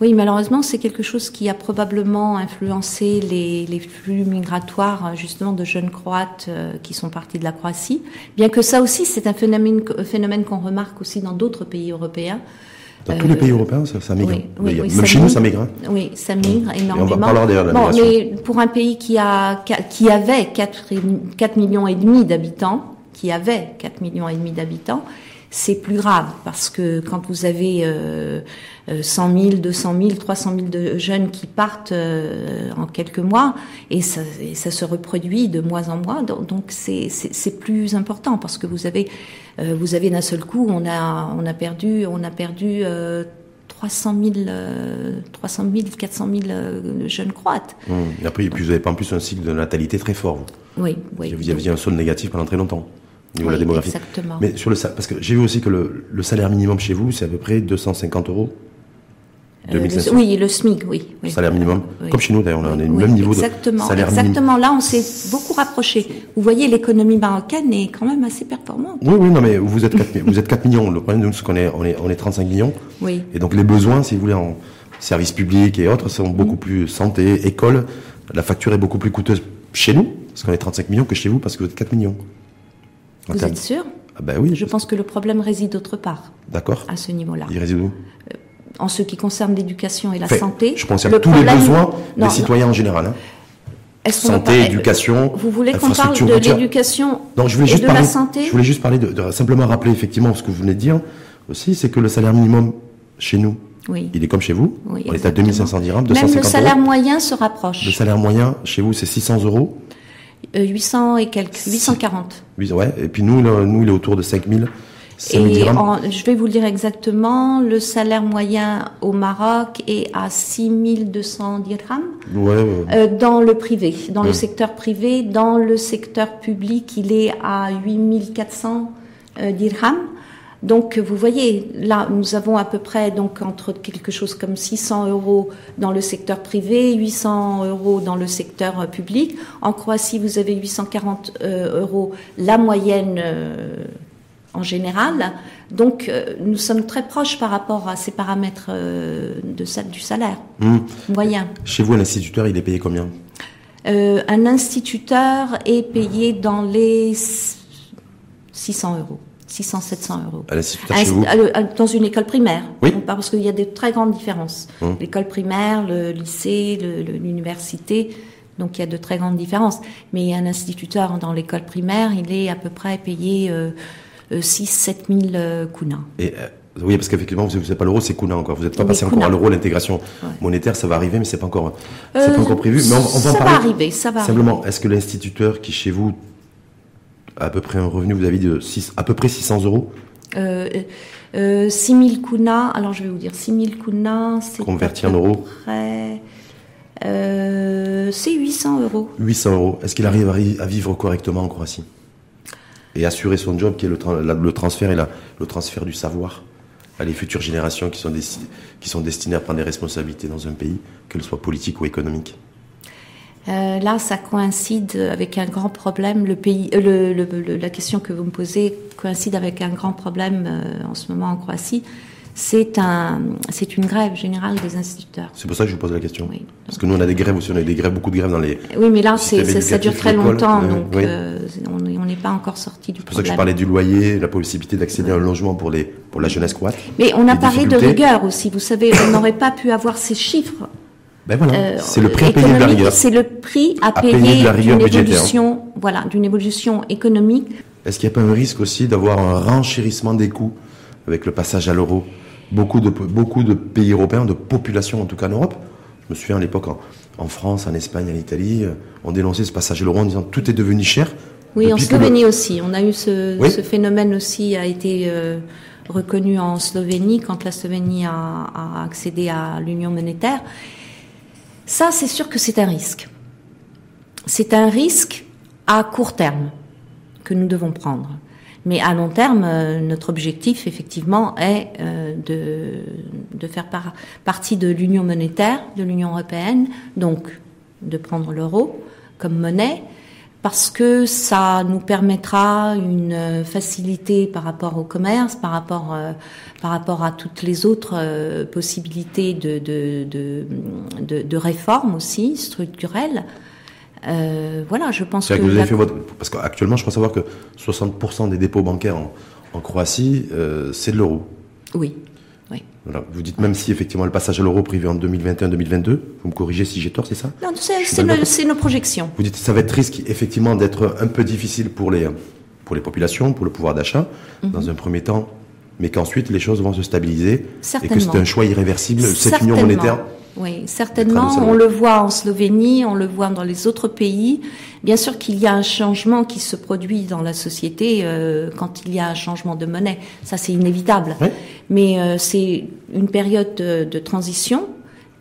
Oui, malheureusement, c'est quelque chose qui a probablement influencé les, les flux migratoires euh, justement de jeunes Croates euh, qui sont partis de la Croatie. Bien que ça aussi, c'est un phénomène, phénomène qu'on remarque aussi dans d'autres pays européens. Dans Euh, tous les pays européens, ça, ça migre. Oui, oui, D'ailleurs, oui, Même ça chez nous, ça migre. hein. Oui, ça migre énormément. parlera d'ailleurs de la Bon, mais pour un pays qui a qui avait 4, 4 millions et demi d'habitants, qui avait 4 millions et demi d'habitants, c'est plus grave parce que quand vous avez euh, euh, 100 000, 200 000, 300 000 de jeunes qui partent euh, en quelques mois et ça, et ça se reproduit de mois en mois, donc c'est plus important parce que vous avez euh, vous avez d'un seul coup on a on a perdu on a perdu euh, 300 000, euh, 300 000, 400 000 euh, jeunes croates. Hum. Et après, vous n'avez pas en plus un cycle de natalité très fort. Vous, Oui, oui. vous aviez un solde négatif pendant très longtemps au niveau de la démographie. exactement. Mais sur le parce que j'ai vu aussi que le, le salaire minimum chez vous, c'est à peu près 250 euros. Euh, le, oui, le SMIC, oui. oui. Salaire minimum. Oui. Comme chez nous, d'ailleurs, on a le même niveau exactement, de salaire exactement. minimum. Là, on s'est beaucoup rapproché. Vous voyez, l'économie marocaine est quand même assez performante. Oui, oui, non, mais vous êtes 4, vous êtes 4 millions. Le problème, nous, c'est qu'on est, on est, on est 35 millions. Oui. Et donc, les besoins, si vous voulez, en services publics et autres, sont Mm. beaucoup plus santé, école. La facture est beaucoup plus coûteuse chez nous, parce qu'on est 35 millions, que chez vous, parce que vous êtes 4 millions. Vous êtes sûr Ah ben oui, Je pense que le problème réside autre part, D'accord. à ce niveau-là. Il réside où En ce qui concerne l'éducation et la Enfin, santé. Je pense à le tous problème- les besoins Non, des citoyens en général. hein. Santé, éducation, Vous voulez qu'on parle de l'éducation Donc je voulais et juste de parler, la santé je voulais juste parler de, de- simplement rappeler effectivement ce que vous venez de dire aussi, c'est que le salaire minimum chez nous, Oui. il est comme chez vous. Oui, on est à exactement. 2500 dirhams, Même 250 le salaire euros. moyen se rapproche. Le salaire moyen chez vous, c'est 600 euros. Euh, 800 et quelques, 840. Oui, ouais. Et puis nous, là, nous, il est autour de 5000, 5000 Et en- je vais vous le dire exactement, le salaire moyen au Maroc est à 6200 dirhams Ouais, ouais. euh, dans le privé, dans le secteur privé. Dans le secteur public, il est à 8400 euh, dirhams. Donc, vous voyez, là, nous avons à peu près donc entre quelque chose comme 600 euros dans le secteur privé, 800 euros dans le secteur euh, public. En Croatie, vous avez 840 euh, euros, la moyenne euh, en général. Donc, euh, nous sommes très proches par rapport à ces paramètres de, sa- du salaire Hum. moyen. Chez vous, un instituteur, il est payé combien? Un instituteur est payé dans les 600 euros, 600-700 euros. À l'instituteur Un- chez vous à le- à- Dans une école primaire. Oui. On parle Parce qu'il y a de très grandes différences. Hum. L'école primaire, le lycée, l'université. Donc il y a de très grandes différences. Mais un instituteur dans l'école primaire, il est à peu près payé euh, 6-7 000 euh, kunas. Et, euh, oui, parce qu'effectivement, vous n'êtes pas l'euro, c'est Kuna encore. Vous n'êtes pas Oui, passé encore à l'euro, l'intégration Ouais. monétaire, ça va arriver, mais c'est pas encore, Euh, pas encore prévu. Mais on, on va en ça parler. va arriver, ça va Simplement, est-ce que l'instituteur qui chez vous à peu près un revenu, vous avez dit de 6, à peu près 600 euros, Euh, euh, 6000 kunas, alors je vais vous dire, 6000 kunas, c'est. Converti à en peu euros. près, euh, c'est 800 euros. 800 euros, est-ce qu'il arrive à, vivre correctement en Croatie Et assurer son job qui est le, tra- la- le transfert et la- le transfert du savoir à les futures générations qui sont, qui sont destinées à prendre des responsabilités dans un pays, qu'elles soient politiques ou économiques? Euh, là, ça coïncide avec un grand problème. Le pays, euh, le, le- le- la question que vous me posez coïncide avec un grand problème euh, en ce moment en Croatie. C'est un, c'est une grève générale des instituteurs. C'est pour ça que je vous pose la question. Oui. Parce que nous, on a des grèves aussi, on a des grèves, beaucoup de grèves dans les. Oui, mais là, c'est, ça, ça dure très longtemps, donc oui. on n'est pas encore sorti du C'est pour ça que problème. je parlais du loyer, la possibilité d'accéder à un logement pour, les, pour la jeunesse croate. Mais on a parlé de rigueur aussi. Vous savez, on n'aurait pas pu avoir ces chiffres. Ben voilà, euh, c'est le prix à payer de la rigueur. C'est le prix à, À payer d'une budgétaire. évolution, voilà, d'une évolution économique. Est-ce qu'il n'y a pas un risque aussi d'avoir un renchérissement des coûts avec le passage à l'euro? Beaucoup de, beaucoup de pays européens, de populations en tout cas en Europe, je me souviens à l'époque en, en France, en Espagne, en Italie, euh, on dénonçait ce passage à l'euro en disant tout est devenu cher. Oui, en le- Slovénie aussi. On a eu ce, Oui. ce phénomène aussi a été euh, reconnu en Slovénie quand la Slovénie a, a accédé à l'union monétaire. Ça, c'est sûr que c'est un risque. C'est un risque à court terme que nous devons prendre. Mais à long terme, euh, notre objectif, effectivement, est euh, de, faire par- partie de l'union monétaire, de l'Union européenne, donc de prendre l'euro comme monnaie, parce que ça nous permettra une euh, facilité par rapport au commerce, par rapport, euh, par rapport à toutes les autres euh, possibilités de, de, de, réformes aussi structurelles. Euh, voilà, je pense que, que vous avez la- fait votre... Parce qu'actuellement, je crois savoir que 60% des dépôts bancaires en, en Croatie, c'est de l'euro. oui, oui. Voilà. Vous dites même si effectivement le passage à l'euro prévu en 2021-2022, vous me corrigez si j'ai tort, c'est ça? Non, c'est nos projections. Vous dites que ça va être risque effectivement d'être un peu difficile pour les, pour les populations, pour le pouvoir d'achat, Mhm. dans un premier temps, mais qu'ensuite les choses vont se stabiliser et que c'est un choix irréversible, cette union monétaire. Oui, certainement. On le voit en Slovénie, on le voit dans les autres pays. Bien sûr qu'il y a un changement qui se produit dans la société euh, quand il y a un changement de monnaie. Ça, c'est inévitable. Oui. Mais euh, c'est une période de, de transition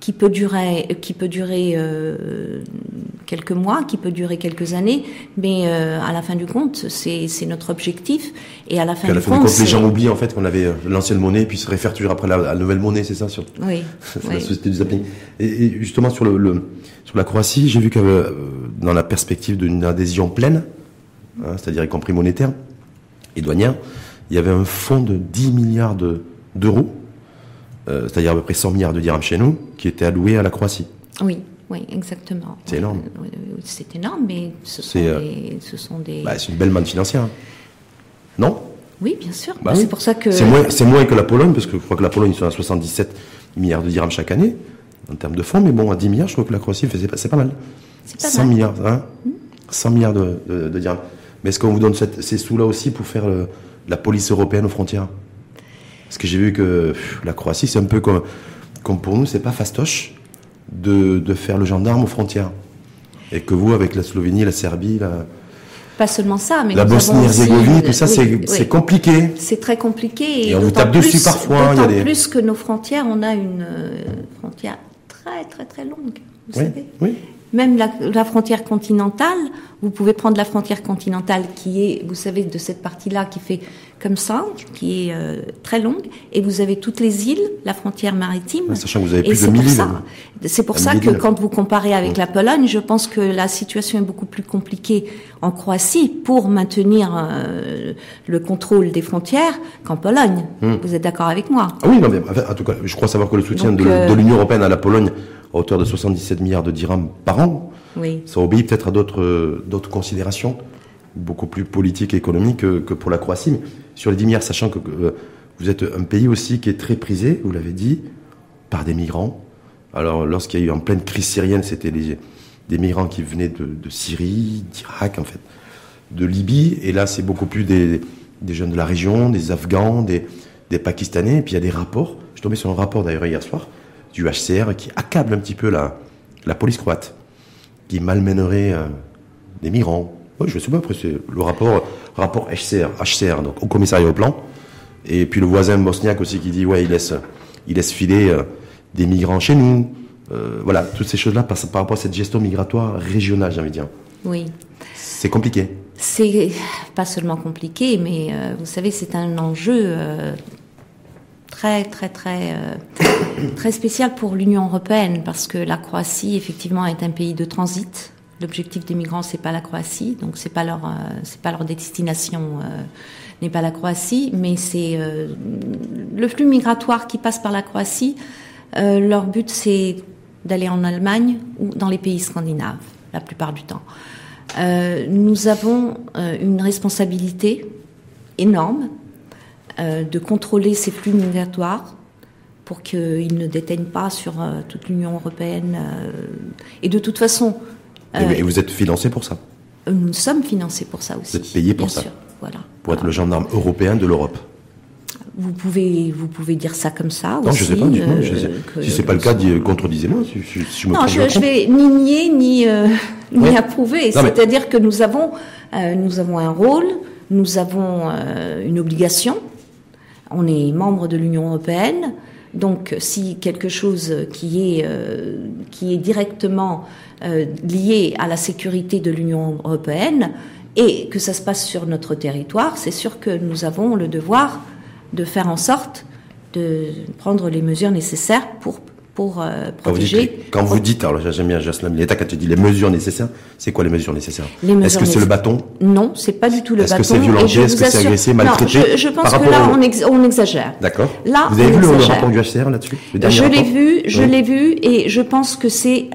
qui peut durer, qui peut durer euh, quelques mois, qui peut durer quelques années, mais à la fin du compte, c'est notre objectif. Et à la fin, à la du, compte, les gens oublient en fait qu'on avait l'ancienne monnaie, puis se réfèrent toujours après la, la nouvelle monnaie, c'est ça sur oui, la société du zapping. Et, justement sur le, sur la Croatie, j'ai vu que dans la perspective d'une adhésion pleine, hein, c'est-à-dire y compris monétaire et douanière, il y avait un fonds de 10 milliards d'euros, c'est-à-dire à peu près 100 milliards de dirhams chez nous, qui était alloué à la Croatie. Oui. Oui, exactement. C'est énorme. C'est énorme, mais ce sont, des, ce sont des. Bah, c'est une belle manne financière. Non? Oui, bien sûr. Bah c'est pour ça que. C'est moins, moins, que la Pologne, parce que je crois que la Pologne, ils sont à 77 milliards de dirhams chaque année, en termes de fonds, mais bon, à 10 milliards, je crois que la Croatie, c'est pas mal. Pas 100 milliards, hein? 100 milliards de, de, dirhams. Mais est-ce qu'on vous donne ces sous-là aussi pour faire la police européenne aux frontières? Parce que j'ai vu que la Croatie, c'est un peu comme, comme pour nous, c'est pas fastoche de, faire le gendarme aux frontières. Et que vous, avec la Slovénie, la Serbie, la... Pas seulement ça, mais la Bosnie-Herzégovine, tout ça, c'est compliqué. C'est très compliqué. Et, on vous tape dessus parfois. D'autant des... plus que nos frontières, on a une euh, frontière très très très longue. Vous oui, savez oui. Même la, la, frontière continentale, vous pouvez prendre la frontière continentale qui est, vous savez, de cette partie-là qui fait comme ça, qui est euh, très longue, et vous avez toutes les îles, la frontière maritime. sachant que vous avez plus de 1000 îles. C'est pour ça que quand vous comparez avec la Pologne, je pense que la situation est beaucoup plus compliquée en Croatie pour maintenir euh, le contrôle des frontières qu'en Pologne. Hmm. Vous êtes d'accord avec moi? Ah Oui, non, mais en tout cas, je crois savoir que le soutien de, euh, de l'Union européenne à la Pologne à hauteur de 77 milliards de dirhams par an, oui. ça obéit peut-être à d'autres d'autres considérations beaucoup plus politiques et économiques que, pour la Croatie. Mais sur les 10 milliards, sachant que euh, vous êtes un pays aussi qui est très prisé, vous l'avez dit, par des migrants. Alors, lorsqu'il y a eu en pleine crise syrienne, c'était des, migrants qui venaient de, Syrie, d'Irak, en fait, de Libye. Et là, c'est beaucoup plus des, jeunes de la région, des Afghans, des, Pakistanais. Et puis, il y a des rapports. Je suis tombé sur un rapport, d'ailleurs, hier soir, du HCR qui accable un petit peu la, la police croate, qui malmènerait euh, des migrants. Oui, je sais pas, après, c'est le rapport, rapport HCR, HCR, donc au commissariat au plan. Et puis le voisin bosniaque aussi qui dit, ouais, il laisse, il laisse filer euh, des migrants chez nous. Euh, voilà, toutes ces choses-là par, par, rapport à cette gestion migratoire régionale, j'ai envie de dire. Oui. C'est compliqué. C'est pas seulement compliqué, mais vous savez, c'est un enjeu très très très euh, très spécial pour l'Union européenne parce que la Croatie effectivement est un pays de transit. L'objectif des migrants c'est pas la Croatie, donc c'est pas leur euh, c'est pas leur destination euh, n'est pas la Croatie, mais c'est le flux migratoire qui passe par la Croatie. leur but c'est d'aller en Allemagne ou dans les pays scandinaves la plupart du temps. nous avons une responsabilité énorme euh, de contrôler ces flux migratoires pour qu'ils ne déteignent pas sur euh, toute l'Union européenne. Euh, et de toute façon. Et vous êtes financé pour ça Nous sommes financés pour ça aussi. Vous êtes payé pour bien ça sûr, voilà. Pour être le gendarme européen de l'Europe vous pouvez, vous pouvez dire ça comme ça non, aussi. je sais pas. Euh, sais. Que, si c'est pas le cas, contredisez-moi. Si, si, si je me non, je, je, vais ni nier ni, euh, ni approuver. C'est-à-dire que nous avons, euh, nous avons un rôle, nous avons une obligation on est membre de l'Union européenne, donc si quelque chose qui est, euh, qui est directement euh, lié à la sécurité de l'Union européenne et que ça se passe sur notre territoire, c'est sûr que nous avons le devoir de faire en sorte de prendre les mesures nécessaires pour pour euh, protéger. Quand vous dites, alors j'aime bien Jocelyn l'État quand tu dis les mesures nécessaires, c'est quoi les mesures nécessaires? Est-ce que c'est le bâton? Non, c'est pas du tout le bâton. Est-ce que c'est violenter Est-ce que c'est agressé, maltraité non, je, je, pense que là, on, exagère. D'accord. Là, vous avez vu le, rapport du HCR là-dessus? Je l'ai vu, je l'ai vu, et je pense que c'est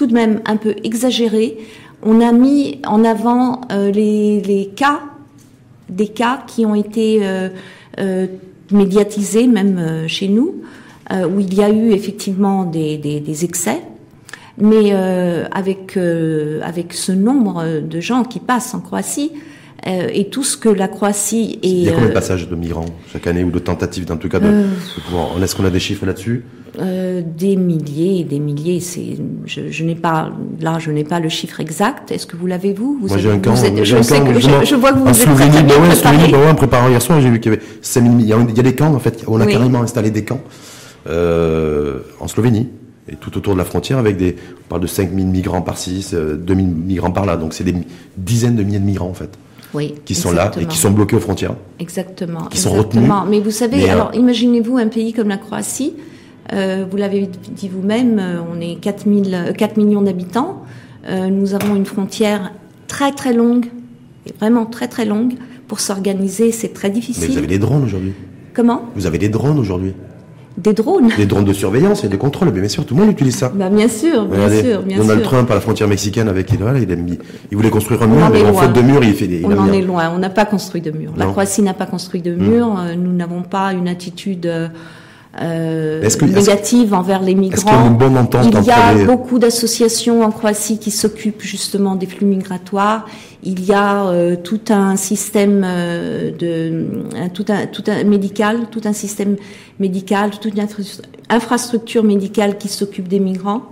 tout de même un peu exagéré. On a mis en avant euh, les, cas, des cas qui ont été euh, euh, médiatisés, même chez nous. Où il y a eu effectivement des, excès, mais avec ce nombre de gens qui passent en Croatie et tout ce que la Croatie est. Il y a combien de passages de migrants chaque année ou de tentatives, en tout cas, de, de pouvoir. Est-ce qu'on a des chiffres là-dessus? Euh, des milliers, des milliers. C'est, je, je n'ai pas là, je n'ai pas le chiffre exact. Est-ce que vous l'avez vous, vous Moi, j'ai un camp. je, sais que, je, vois que vous en êtes Slovénie, très, bah ouais, Slovénie, bah ouais, en préparant hier soir, j'ai vu qu'il y avait 5000, il y a des camps en fait. On a oui. carrément installé des camps euh, en Slovénie. et tout autour de la frontière avec des, on parle de 5000 migrants par-ci, 2000 migrants par-là. Donc c'est des dizaines de milliers de migrants en fait. Oui, qui sont là et qui sont bloqués aux frontières. Exactement. Qui sont retenus. Mais vous savez, alors imaginez-vous un pays comme la Croatie. vous l'avez dit vous-même, on est 4, 4 millions d'habitants. nous avons une frontière très très longue, vraiment très très longue. Pour s'organiser, c'est très difficile. Mais vous avez des drones aujourd'hui. Comment? Vous avez des drones aujourd'hui. Des drones Des drones de surveillance et de contrôle, bien sûr, tout le monde utilise ça. Bah bien sûr, bien sûr, bien Donald sûr. Trump à la frontière mexicaine avec Israël, il, a mis, il voulait construire un mur, mais en faute de mur, il fait des. On en est loin, on n'a pas construit de mur. La Croatie n'a pas construit de mur, euh, nous n'avons pas une attitude euh, euh, que, négative envers les migrants. Il y a, une bonne entente il y a beaucoup d'associations en Croatie qui s'occupent justement des flux migratoires. Il y a euh, tout un système euh, de un, tout un tout un médical, tout un système médical, toute une infrastructure médicale qui s'occupe des migrants.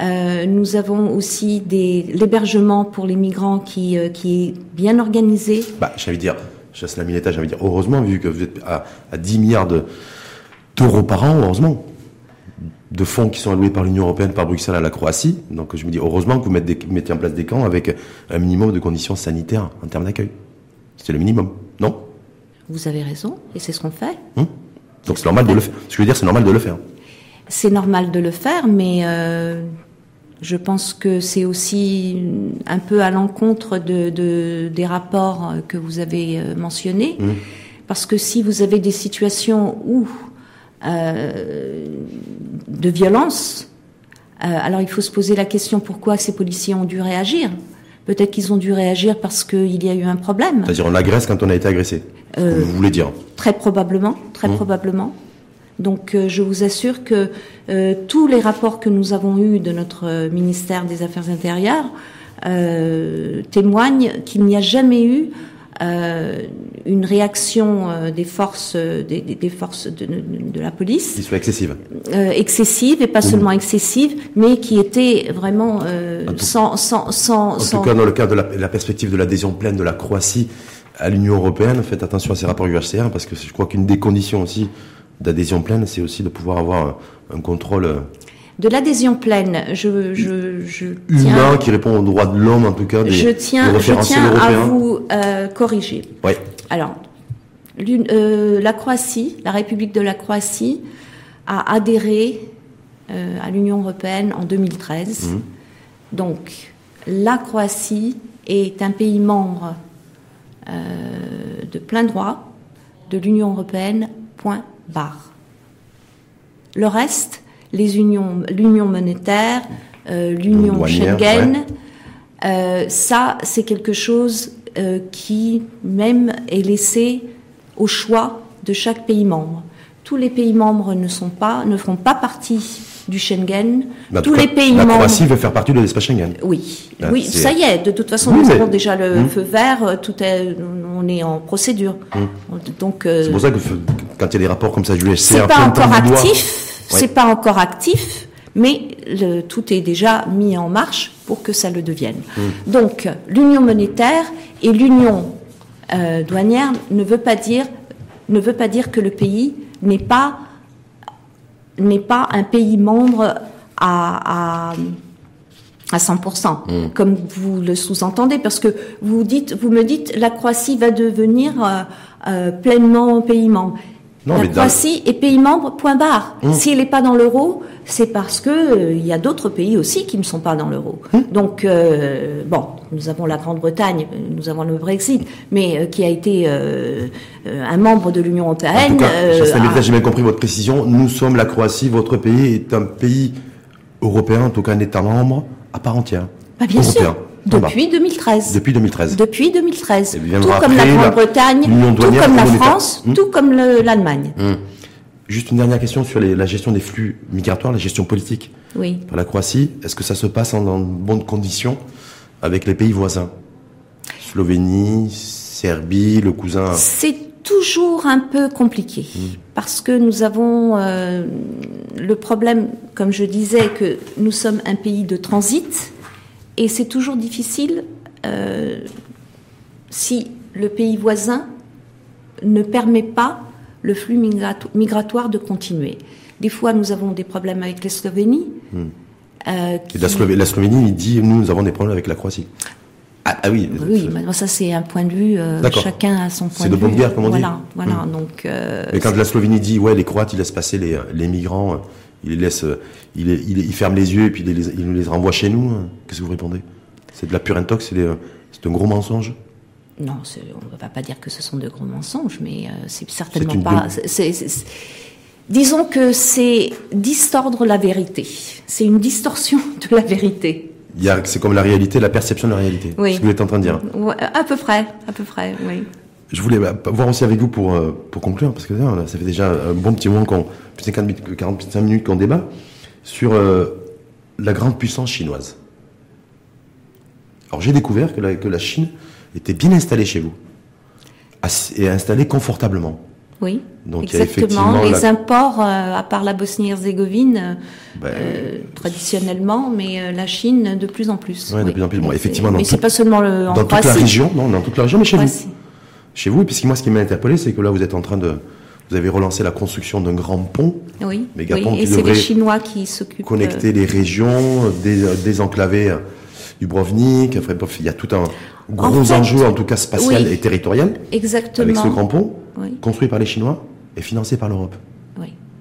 Euh, nous avons aussi des l'hébergement pour les migrants qui qui est bien organisé. Bah, j'allais dire, chasse la mineta, j'allais dire heureusement vu que vous êtes à, à 10 milliards de d'euros par an, heureusement, de fonds qui sont alloués par l'Union européenne, par Bruxelles à la Croatie. Donc je me dis, heureusement que vous mettez, en place des camps avec un minimum de conditions sanitaires en termes d'accueil. C'est le minimum, non? Vous avez raison, et c'est ce qu'on fait. Hum? Donc c'est normal de le faire. Ce que je veux dire, c'est normal de le faire. C'est normal de le faire, mais euh, je pense que c'est aussi un peu à l'encontre de, des rapports que vous avez euh, mentionnés. Hum. Parce que si vous avez des situations où de violence. Euh, alors il faut se poser la question pourquoi ces policiers ont dû réagir? Peut-être qu'ils ont dû réagir parce qu'il y a eu un problème. C'est-à-dire on agresse quand on a été agressé. Euh, vous voulez dire? Très probablement, très mmh. probablement. Donc je vous assure que tous les rapports que nous avons eus de notre ministère des Affaires intérieures témoignent qu'il n'y a jamais eu euh, une réaction euh, des forces, euh, des, des forces de, de, la police. Qui soit excessive. Excessive et pas seulement excessive, mais qui était vraiment sans, sans, sans. En tout cas, dans le cas de la, la perspective de l'adhésion pleine de la Croatie à l'Union européenne, faites attention à ces rapports UHCR parce que je crois qu'une des conditions aussi d'adhésion pleine, c'est aussi de pouvoir avoir un, un contrôle de l'adhésion pleine. Je, je, je Humain qui répond aux droits de l'homme, en tout cas. Des, je tiens, je tiens à vous euh, corriger. Oui. Alors, euh, la Croatie, la République de la Croatie, a adhéré euh, à l'Union européenne en 2013. Mmh. Donc, la Croatie est un pays membre de plein droit de l'Union européenne. Point barre. Le reste, les unions, l'union monétaire, euh, l'union Schengen. Euh, ça, c'est quelque chose euh, qui même est laissé au choix de chaque pays membre. Tous les pays membres ne sont pas, ne font pas partie du Schengen. Tous les pays la membres. La Croatie veut faire partie de l'espace Schengen. Oui, oui, ça y est. De toute façon, nous avons déjà le hum. feu vert. Tout est, on est en procédure. Hum. Donc. c'est pour ça que quand il y a des rapports comme ça du c'est pas encore actif. C'est pas encore actif, mais le, tout est déjà mis en marche pour que ça le devienne. Hmm. Donc, l'union monétaire et l'union euh, douanière ne veut pas dire ne veut pas dire que le pays n'est pas n'est pas un pays membre à, à à 100%, hmm. comme vous le sous-entendez, parce que vous dites, vous me dites, la Croatie va devenir euh, euh, pleinement pays membre la Croatie est pays membre, point barre. Hum. Si elle n'est pas dans l'euro, c'est parce que euh, il y a d'autres pays aussi qui ne sont pas dans l'euro. Hum. Donc, euh, bon, nous avons la Grande-Bretagne, nous avons le Brexit, mais euh, qui a été un membre de l'Union européenne. J'ai bien compris votre précision. Nous sommes la Croatie, votre pays est un pays européen, en tout cas un État membre à part entière. Bah, bien sûr. Depuis 2013. Depuis 2013. Depuis 2013. Tout comme la Grande-Bretagne, tout comme la France, hmm. tout comme l'Allemagne. Hmm. Juste une dernière question sur la gestion des flux migratoires, la gestion politique. Oui. Par la Croatie, est-ce que ça se passe en, en bonnes conditions avec les pays voisins? Slovénie, Serbie, le cousin. C'est toujours un peu compliqué hmm. parce que nous avons euh, le problème, comme je disais, que nous sommes un pays de transit et c'est toujours difficile euh, si le pays voisin ne permet pas le flux migratoire de continuer. Des fois, nous avons des problèmes avec la Slovénie. Hmm. Euh, la, Slovénie, il dit nous, nous avons des problèmes avec la Croatie. Ah, ah oui. Oui, mais ça c'est un point de vue. Euh, chacun a son point de vue. C'est de bonne guerre, comme on dit. Voilà, hmm. Donc. Euh, mais quand la Slovénie dit ouais, les Croates, ils laissent passer les, les migrants, ils les laissent, ils, ils, ferment les yeux et puis ils, nous les renvoient chez nous. Hein. Qu'est-ce que vous répondez? C'est de la pure intox, c'est un gros mensonge? Non, on ne va pas dire que ce sont de gros mensonges, mais c'est certainement pas. Disons que c'est distordre la vérité. C'est une distorsion de la vérité. C'est comme la réalité, la perception de la réalité. Oui. Ce que vous êtes en train de dire. à peu près, à peu près, oui. Je voulais bah, voir aussi avec vous pour, euh, pour conclure, parce que ça fait déjà un bon petit moment qu'on, 45 minutes qu'on débat, sur euh, la grande puissance chinoise. Alors j'ai découvert que la, que la Chine était bien installée chez vous, et installée confortablement. Oui, Donc, exactement. Les imports, euh, à part la Bosnie-Herzégovine, euh, ben, euh, traditionnellement, mais la Chine de plus en plus. Ouais, de plus en plus. Bon, effectivement, mais c'est pas seulement le, en dans toute la région, non, dans toute la région, mais chez vous. Chez vous, et puis moi, ce qui m'a interpellé, c'est que là, vous êtes en train de, vous avez relancé la construction d'un grand pont. Oui. oui. et c'est les Chinois qui s'occupent. Connecter les régions, désenclaver Dubrovnik. Enfin, il y a tout un gros enjeu, en tout cas spatial et territorial. Exactement. Avec ce grand pont construit par les Chinois et financé par l'Europe.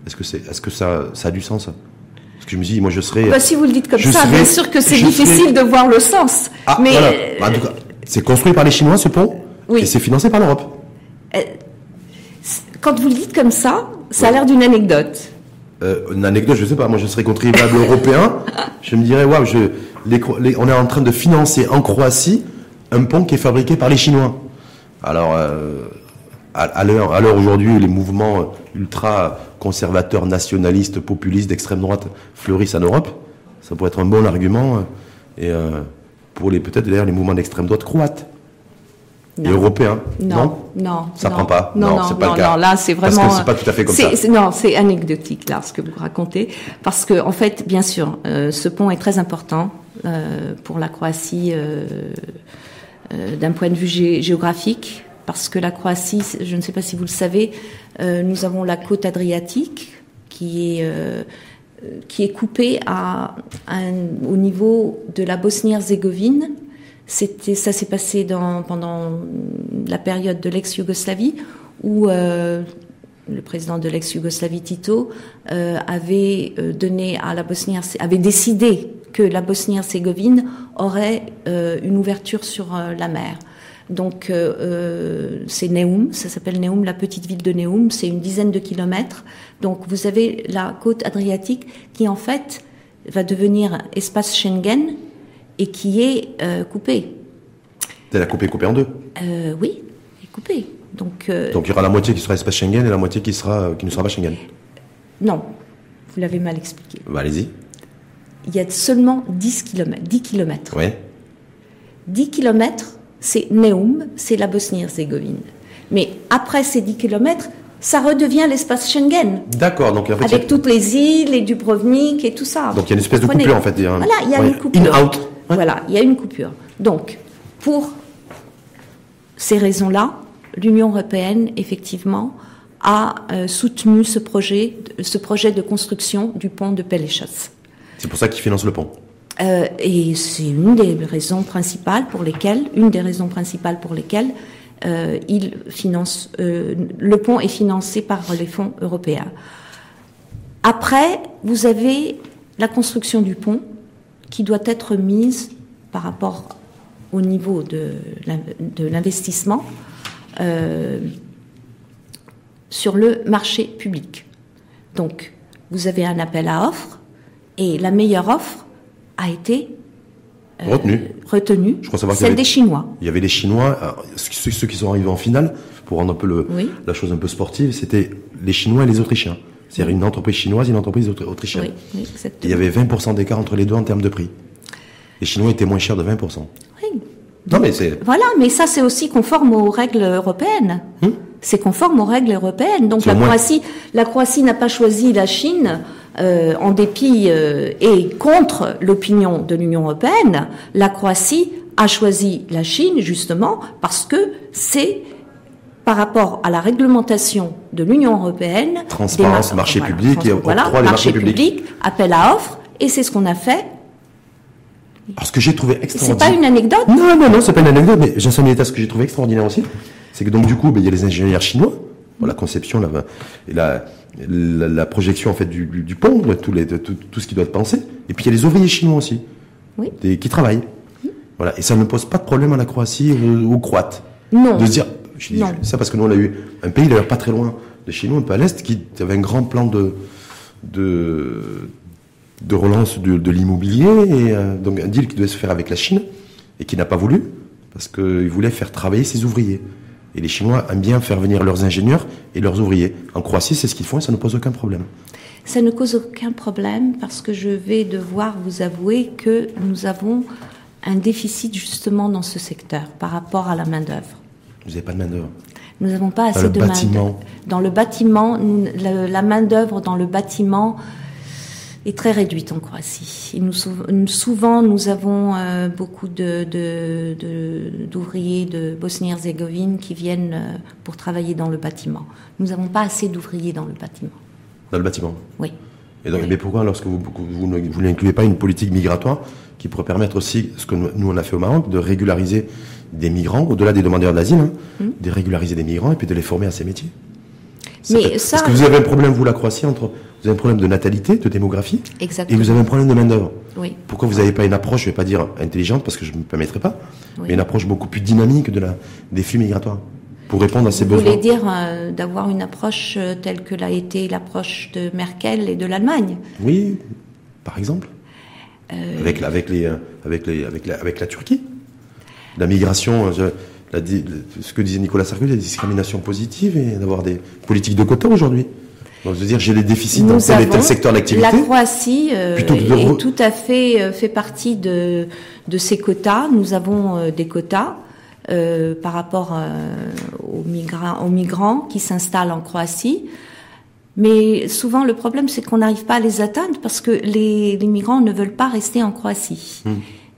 Est-ce que, c'est, est-ce que ça, ça a du sens? Parce que je me dis, moi je serais. Bah, si vous le dites comme ça, bien sûr que c'est difficile de voir le sens. Ah, mais bah, en tout cas, c'est construit par les Chinois ce pont? Et c'est financé par l'Europe. Euh, quand vous le dites comme ça, ça a l'air d'une anecdote. Euh, une anecdote, je sais pas. Moi, je serais contribuable européen. Je me dirais, waouh, on est en train de financer en Croatie un pont qui est fabriqué par les Chinois. Alors, euh, à, l'heure aujourd'hui, les mouvements ultra conservateurs, nationalistes, populistes d'extrême droite fleurissent en Europe. Ça pourrait être un bon argument. Et euh, pour les peut-être d'ailleurs les mouvements d'extrême droite croates. Et européens. Non, non, ça ne prend pas. Non, c'est pas le cas. là, c'est vraiment. Parce que c'est pas tout à fait comme ça. Non, c'est anecdotique là ce que vous racontez, parce que en fait, bien sûr, ce pont est très important pour la Croatie d'un point de vue géographique, parce que la Croatie, je ne sais pas si vous le savez, euh, nous avons la côte adriatique qui est euh, qui est coupée à, au niveau de la Bosnie-Herzégovine. Ça s'est passé pendant la période de l'ex-Yougoslavie où euh, le président de l'ex-Yougoslavie Tito avait donné à la Bosnie avait décidé que la Bosnie-Herzégovine aurait une ouverture sur la mer. Donc euh, euh, c'est Neum, ça s'appelle Neum, la petite ville de Neum, c'est une dizaine de kilomètres. Donc vous avez la côte adriatique qui en fait va devenir espace Schengen et qui est euh, coupée. C'est la coupée coupée en deux euh, Oui, est coupée. Donc, Donc il y aura la moitié qui sera espace Schengen et la moitié qui, sera, qui ne sera pas Schengen Non, vous l'avez mal expliqué. Bah, allez-y. Il y a seulement 10 km. 10 km. Oui. 10 km c'est Neum, c'est la Bosnie-Herzégovine. Mais après ces 10 kilomètres, ça redevient l'espace Schengen. D'accord, donc en fait, avec toutes les îles et Dubrovnik et tout ça. Donc il y a une espèce de coupure en fait. Voilà, il y a une coupure. out. Voilà, il y a une coupure. Donc pour ces raisons-là, l'Union européenne effectivement a euh, soutenu ce projet, ce projet de construction du pont de Pelechas. C'est pour ça qu'ils financent le pont. Euh, et c'est une des raisons principales pour lesquelles, une des raisons principales pour lesquelles euh, il finance, le pont est financé par les fonds européens. Après, vous avez la construction du pont qui doit être mise par rapport au niveau de, de l'investissement euh, sur le marché public. Donc, vous avez un appel à offres et la meilleure offre a été euh, retenu. retenu. Je crois savoir celle des Chinois. Il y avait les Chinois, ceux, qui sont arrivés en finale, pour rendre un peu le, la chose un peu sportive, c'était les Chinois et les Autrichiens. C'est-à-dire une entreprise chinoise et une entreprise autrichienne. Oui, il y avait 20% d'écart entre les deux en termes de prix. Les Chinois étaient moins chers de 20%. Oui. Non, mais c'est... Voilà, mais ça c'est aussi conforme aux règles européennes. Hmm c'est conforme aux règles européennes. Donc la Croatie, la Croatie n'a pas choisi la Chine euh, en dépit euh, et contre l'opinion de l'Union européenne, la Croatie a choisi la Chine justement parce que c'est par rapport à la réglementation de l'Union européenne. Transparence, marché public et voilà, octroi des marchés publics. Public, appel à offres, et c'est ce qu'on a fait. Alors, ce que j'ai trouvé extraordinaire. C'est pas une anecdote? Non, non, non, c'est pas une anecdote, mais un état. Ce que j'ai trouvé extraordinaire aussi, c'est que donc du coup, ben, il y a les ingénieurs chinois, pour la conception, la, et la, la, projection en fait du, du, pont, tout, les, tout, tout, ce qui doit être pensé. Et puis il y a les ouvriers chinois aussi, oui. qui travaillent. Voilà, et ça ne pose pas de problème à la Croatie ou aux Croates. Non. De se dire, je dis ça parce que nous on a eu un pays d'ailleurs pas très loin de chez nous, un peu à l'est, qui avait un grand plan de de, de relance de, de l'immobilier et euh, donc un deal qui devait se faire avec la Chine et qui n'a pas voulu parce qu'il voulait faire travailler ses ouvriers. Et les Chinois aiment bien faire venir leurs ingénieurs et leurs ouvriers. En Croatie, c'est ce qu'ils font et ça ne pose aucun problème. Ça ne cause aucun problème parce que je vais devoir vous avouer que nous avons un déficit justement dans ce secteur par rapport à la main-d'œuvre. Vous n'avez pas de main-d'œuvre Nous n'avons pas assez de main-d'œuvre. Dans le bâtiment, la, main-d'œuvre dans le bâtiment est très réduite en Croatie. Et nous, souvent, nous avons euh, beaucoup d'ouvriers de, de, Bosnie-Herzégovine qui viennent euh, pour travailler dans le bâtiment. Nous n'avons pas assez d'ouvriers dans le bâtiment. Dans le bâtiment Oui. Et donc, mais pourquoi, lorsque vous, vous, vous n'incluez pas une politique migratoire qui pourrait permettre aussi, ce que nous on a fait au Maroc, de régulariser des migrants, au-delà des demandeurs d'asile, hein, hmm. de régulariser des migrants et puis de les former à ces métiers. Mais ça... Parce que vous avez un problème, vous, la Croatie, entre vous avez un problème de natalité, de démographie, Exactement. et vous avez un problème de main d'œuvre. Oui. Pourquoi vous n'avez pas une approche, je ne vais pas dire intelligente, parce que je ne me permettrai pas, mais une approche beaucoup plus dynamique de la, des flux migratoires pour répondre à ces besoins. Vous voulez dire euh, d'avoir une approche euh, telle que l'a été l'approche de Merkel et de l'Allemagne? Oui, par exemple. Euh, avec, avec, les, avec, les, avec, la, avec la Turquie. La migration, ce que disait Nicolas Sarkozy, la discrimination positive et d'avoir des politiques de quota aujourd'hui. Donc, je veux dire, j'ai des déficits dans tel et tel secteur d'activité. La Croatie est tout à fait fait partie de, de ces quotas. Nous avons des quotas. Euh, par rapport euh, aux, migrants, aux migrants qui s'installent en Croatie. Mais souvent, le problème, c'est qu'on n'arrive pas à les atteindre parce que les, migrants ne veulent pas rester en Croatie. Hmm.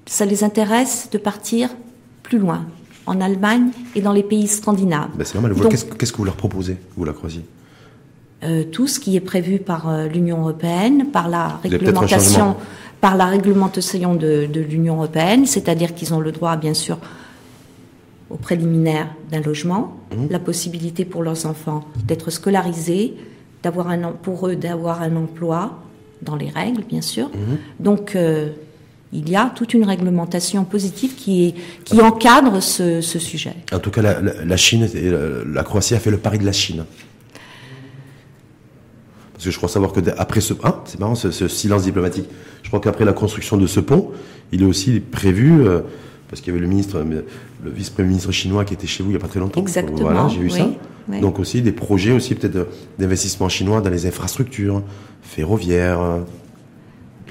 Ça les intéresse de partir plus loin, en Allemagne et dans les pays scandinaves. Ben c'est normal. Qu'est-ce que vous leur proposez, vous, la Croatie? Euh, Tout ce qui est prévu par euh, l'Union européenne, par la réglementation, par la réglementation de, de l'Union européenne, c'est-à-dire qu'ils ont le droit, bien sûr, au préliminaire d'un logement, mmh. la possibilité pour leurs enfants d'être scolarisés, d'avoir un pour eux d'avoir un emploi dans les règles, bien sûr. Mmh. Donc euh, il y a toute une réglementation positive qui, est, qui encadre ce, sujet. En tout cas, la, Chine, la, Croatie a fait le pari de la Chine. Parce que je crois savoir que après ce, ah, c'est marrant ce, silence diplomatique. Je crois qu'après la construction de ce pont, il est aussi prévu euh, parce qu'il y avait le ministre, le vice-premier ministre chinois qui était chez vous il n'y a pas très longtemps. Exactement. Voilà, j'ai vu ça. Donc aussi des projets aussi peut-être d'investissement chinois dans les infrastructures ferroviaires,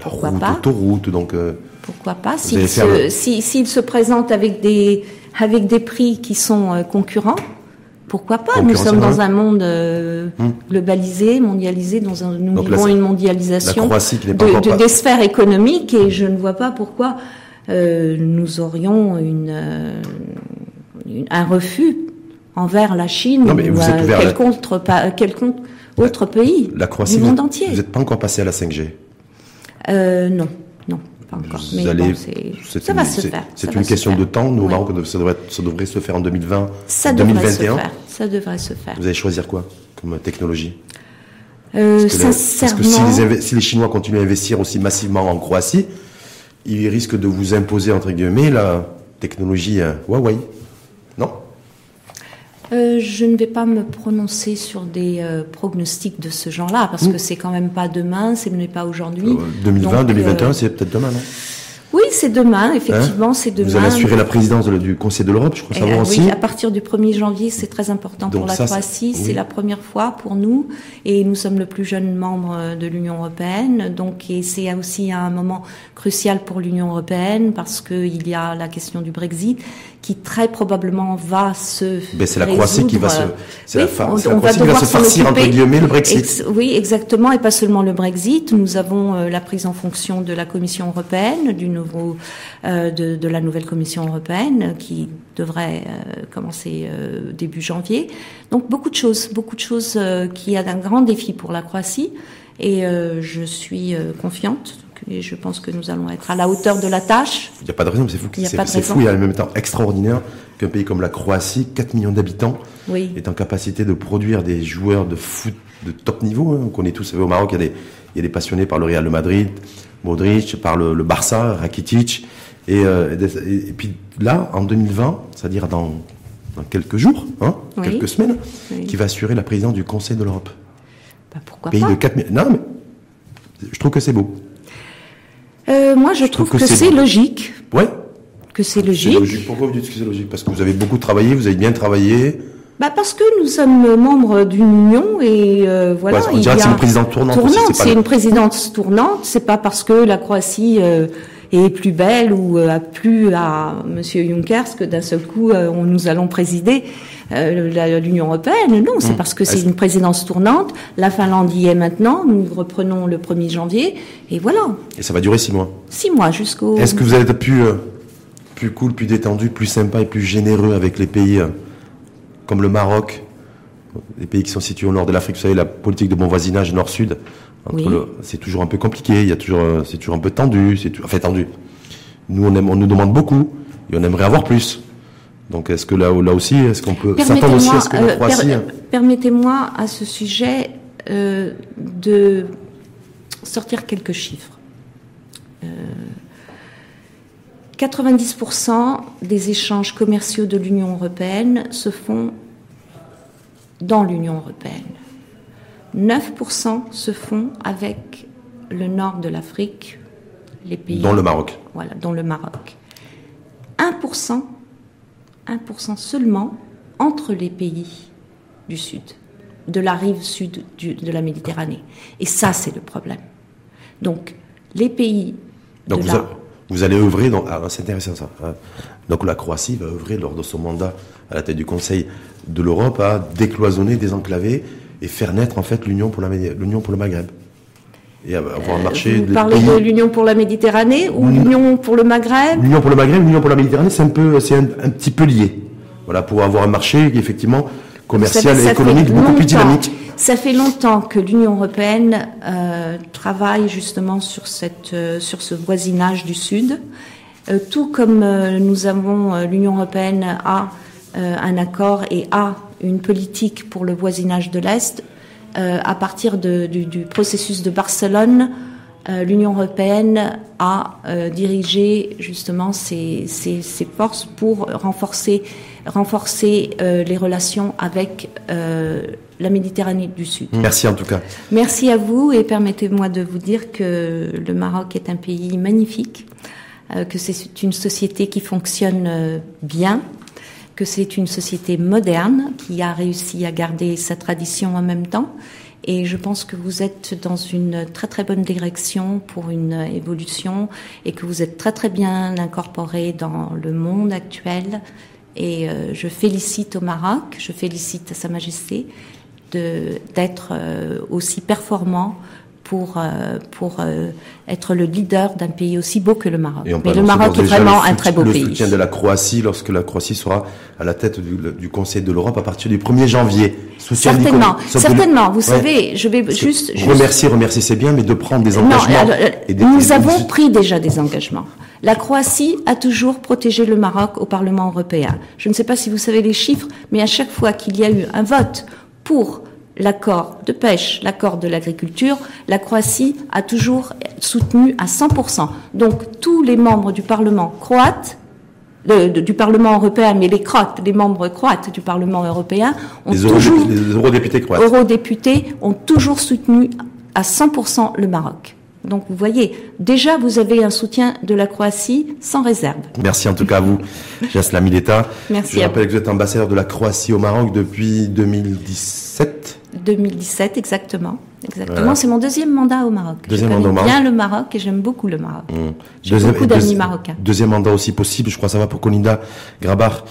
Pourquoi route, pas? autoroute. Donc euh, pourquoi pas s'il se, se, présente avec des avec des prix qui sont euh, concurrents. Pourquoi pas Nous sommes dans un monde euh, hmm. globalisé, mondialisé, dans un, nous vivons une mondialisation de, des sphères économiques et je ne vois pas pourquoi euh, nous aurions une, euh, un refus envers la Chine ou quelconque, autre pays la Croatie, du monde entier. Vous n'êtes pas encore passé à la 5G euh, Non, non, pas encore. Mais allez, ça va se faire. C'est une question de temps. Nous, ça, devrait, ça devrait se faire en 2020, ça 2021. se faire. Ça devrait se faire. Vous allez choisir quoi comme technologie euh, parce que, sincèrement... parce que si les, si les Chinois continuent à investir aussi massivement en Croatie, il risque de vous imposer, entre guillemets, la technologie euh, Huawei. Euh, je ne vais pas me prononcer sur des euh, pronostics de ce genre-là, parce que c'est quand même pas demain, ce n'est pas aujourd'hui. 2020, 2021, c'est peut-être demain, non? Oui, c'est demain, effectivement, hein c'est demain. Vous allez assurer la présidence du Conseil de l'Europe, je crois savoir aussi. Oui, à partir du 1er janvier, c'est très important pour la Croatie. C'est la première fois pour nous, et nous sommes le plus jeune membre de l'Union européenne. Donc, c'est aussi un moment crucial pour l'Union européenne parce qu'il y a la question du Brexit qui très probablement va se. Ben, c'est la Croatie qui va se. C'est oui, la, on, la on va devoir s'en entre guillemets le Brexit. Ex, oui, exactement, et pas seulement le Brexit. Nous avons euh, la prise en fonction de la Commission européenne, du nouveau, euh, de, de, la nouvelle Commission européenne qui devrait euh, commencer euh, début janvier. Donc beaucoup de choses, beaucoup de choses euh, qui a un grand défi pour la Croatie, et je suis confiante et je pense que nous allons être à la hauteur de la tâche. Il n'y a pas de raison, c'est fou. C'est fou et en même temps extraordinaire qu'un pays comme la Croatie, 4 millions d'habitants, est en capacité de produire des joueurs de foot de top niveau. Hein. On connaît tous, au Maroc, il y, a des, il y a des passionnés par le Real de Madrid, Modric, par le, Barça, Rakitic. Euh, et, et, puis là, en 2020, c'est-à-dire dans, dans, quelques jours, hein, quelques semaines, qui va assurer la présidence du Conseil de l'Europe. Bah, pourquoi pays pas de 4 millions. Non, mais je trouve que c'est beau. Euh, moi, je, trouve, que, c'est logique. Ouais. Que c'est logique. Pourquoi vous dites que c'est logique? Parce que vous avez beaucoup travaillé, vous avez bien travaillé. Bah parce que nous sommes membres d'une union et euh, voilà. on dirait que c'est une présidente tournante. tournante c'est une présidence tournante. C'est pas parce que la Croatie euh, est plus belle ou euh, a plu à Monsieur Juncker que d'un seul coup euh, nous allons présider. Euh, l'Union européenne. Non, c'est mmh. parce que c'est une présidence tournante. La Finlande y est maintenant. Nous reprenons le 1er janvier. Et voilà. Et ça va durer six mois Six mois jusqu'au... Est-ce que vous êtes plus, euh, plus cool, plus détendu, plus sympa et plus généreux avec les pays euh, comme le Maroc, les pays qui sont situés au nord de l'Afrique Vous savez, la politique de bon voisinage nord-sud, c'est toujours un peu compliqué. Il y a toujours, c'est toujours un peu tendu. C'est enfin tendu. Nous, on, aime, on nous demande beaucoup et on aimerait avoir plus. Donc est-ce que là, là aussi, est-ce qu'on peut s'attendre aussi à ce que la euh, Croatie... Permettez-moi à ce sujet euh, de sortir quelques chiffres. Euh, 90% des échanges commerciaux de l'Union européenne se font dans l'Union européenne. 9% se font avec le nord de l'Afrique, les pays. Dans le Maroc. Voilà, dans le Maroc. 1% 1% seulement entre les pays du Sud, de la rive sud de la Méditerranée. Et ça, c'est le problème. Donc, les pays. Donc, vous, vous, allez œuvrer dans. Ah, c'est intéressant ça. Hein. Donc, la Croatie va œuvrer lors de son mandat à la tête du Conseil de l'Europe à décloisonner, désenclaver et faire naître en fait l'Union pour, l'Union pour le Maghreb et avoir un marché. Vous parlez de l'Union pour la Méditerranée ou l'Union pour le Maghreb? L'Union pour le Maghreb, l'Union pour la Méditerranée, c'est un peu, c'est un, petit peu lié. Voilà, pour avoir un marché effectivement commercial et économique beaucoup plus dynamique. Ça fait longtemps que l'Union européenne euh, travaille justement sur cette, euh, sur ce voisinage du Sud, euh, tout comme euh, nous avons euh, l'Union européenne a un accord et a une politique pour le voisinage de l'Est. Euh, à partir du, processus de Barcelone, euh, l'Union européenne a euh, dirigé justement ses, forces pour renforcer, renforcer les relations avec la Méditerranée du Sud. Merci en tout cas. Merci à vous et permettez-moi de vous dire que le Maroc est un pays magnifique, que c'est une société qui fonctionne bien, que c'est une société moderne qui a réussi à garder sa tradition en même temps. Et je pense que vous êtes dans une très très bonne direction pour une évolution et que vous êtes très très bien incorporé dans le monde actuel. Et euh, je félicite au Maroc, je félicite Sa Majesté d'être euh, aussi performant pour, euh, pour euh, être le leader d'un pays aussi beau que le Maroc. Mais le Maroc est vraiment un très beau pays. Le soutien de la Croatie lorsque la Croatie sera à la tête du, Conseil de l'Europe à partir du 1er janvier. certainement, certainement. Vous savez, je vais juste, Remercier, remercier c'est bien, mais de prendre des engagements. nous avons pris déjà des engagements. La Croatie a toujours protégé le Maroc au Parlement européen. Je ne sais pas si vous savez les chiffres, mais à chaque fois qu'il y a eu un vote pour l'accord de pêche, l'accord de l'agriculture, la Croatie a toujours soutenu à 100%. Donc tous les membres du Parlement croate, du Parlement européen, mais les croates, les membres croates du Parlement européen, ont toujours, les eurodéputés croates. eurodéputés ont toujours soutenu à 100% le Maroc. Donc vous voyez, déjà vous avez un soutien de la Croatie sans réserve. Merci en tout cas à vous, Jasla Mileta. Merci. Je rappelle que vous êtes ambassadeur de la Croatie au Maroc depuis 2017. 2017 exactement. Exactement, c'est mon deuxième mandat au Maroc. Deuxième je mandat au Maroc. bien le Maroc et j'aime beaucoup le Maroc. Hum. J'ai beaucoup d'amis marocains. Deuxième mandat aussi possible, je crois que ça va pour Kolinda Grabar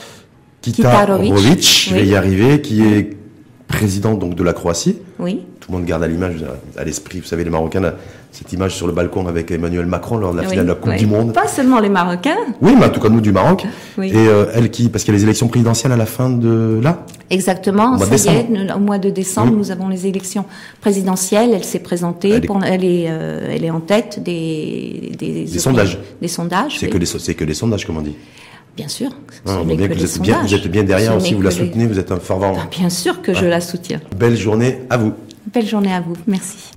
Kitarovic. Kitarovic, je vais Oui. y arriver, qui est présidente donc de la Croatie. Oui, Tout le monde garde à l'image, à l'esprit, vous savez, les Marocains, là, cette image sur le balcon avec Emmanuel Macron lors de la oui, finale de la Coupe oui. du Monde. Pas seulement les Marocains, Oui, mais en tout cas nous du Maroc. Oui. Et euh, elle qui, parce qu'il y a les élections présidentielles à la fin de là? exactement. Au mois de ça y est, nous- au mois de décembre, nous avons les élections présidentielles. Elle s'est présentée. Elle est- pour- elle, est, euh, elle est en tête des, des, Des sondages. Des sondages. C'est que so- c'est que les sondages, comme on dit. Bien sûr. n'est bien que que vous êtes bien, vous êtes bien derrière aussi, vous la les- soutenez, vous êtes un fervent. Ah, Bien sûr que je la soutiens. Belle journée à vous. Belle journée à vous. Merci.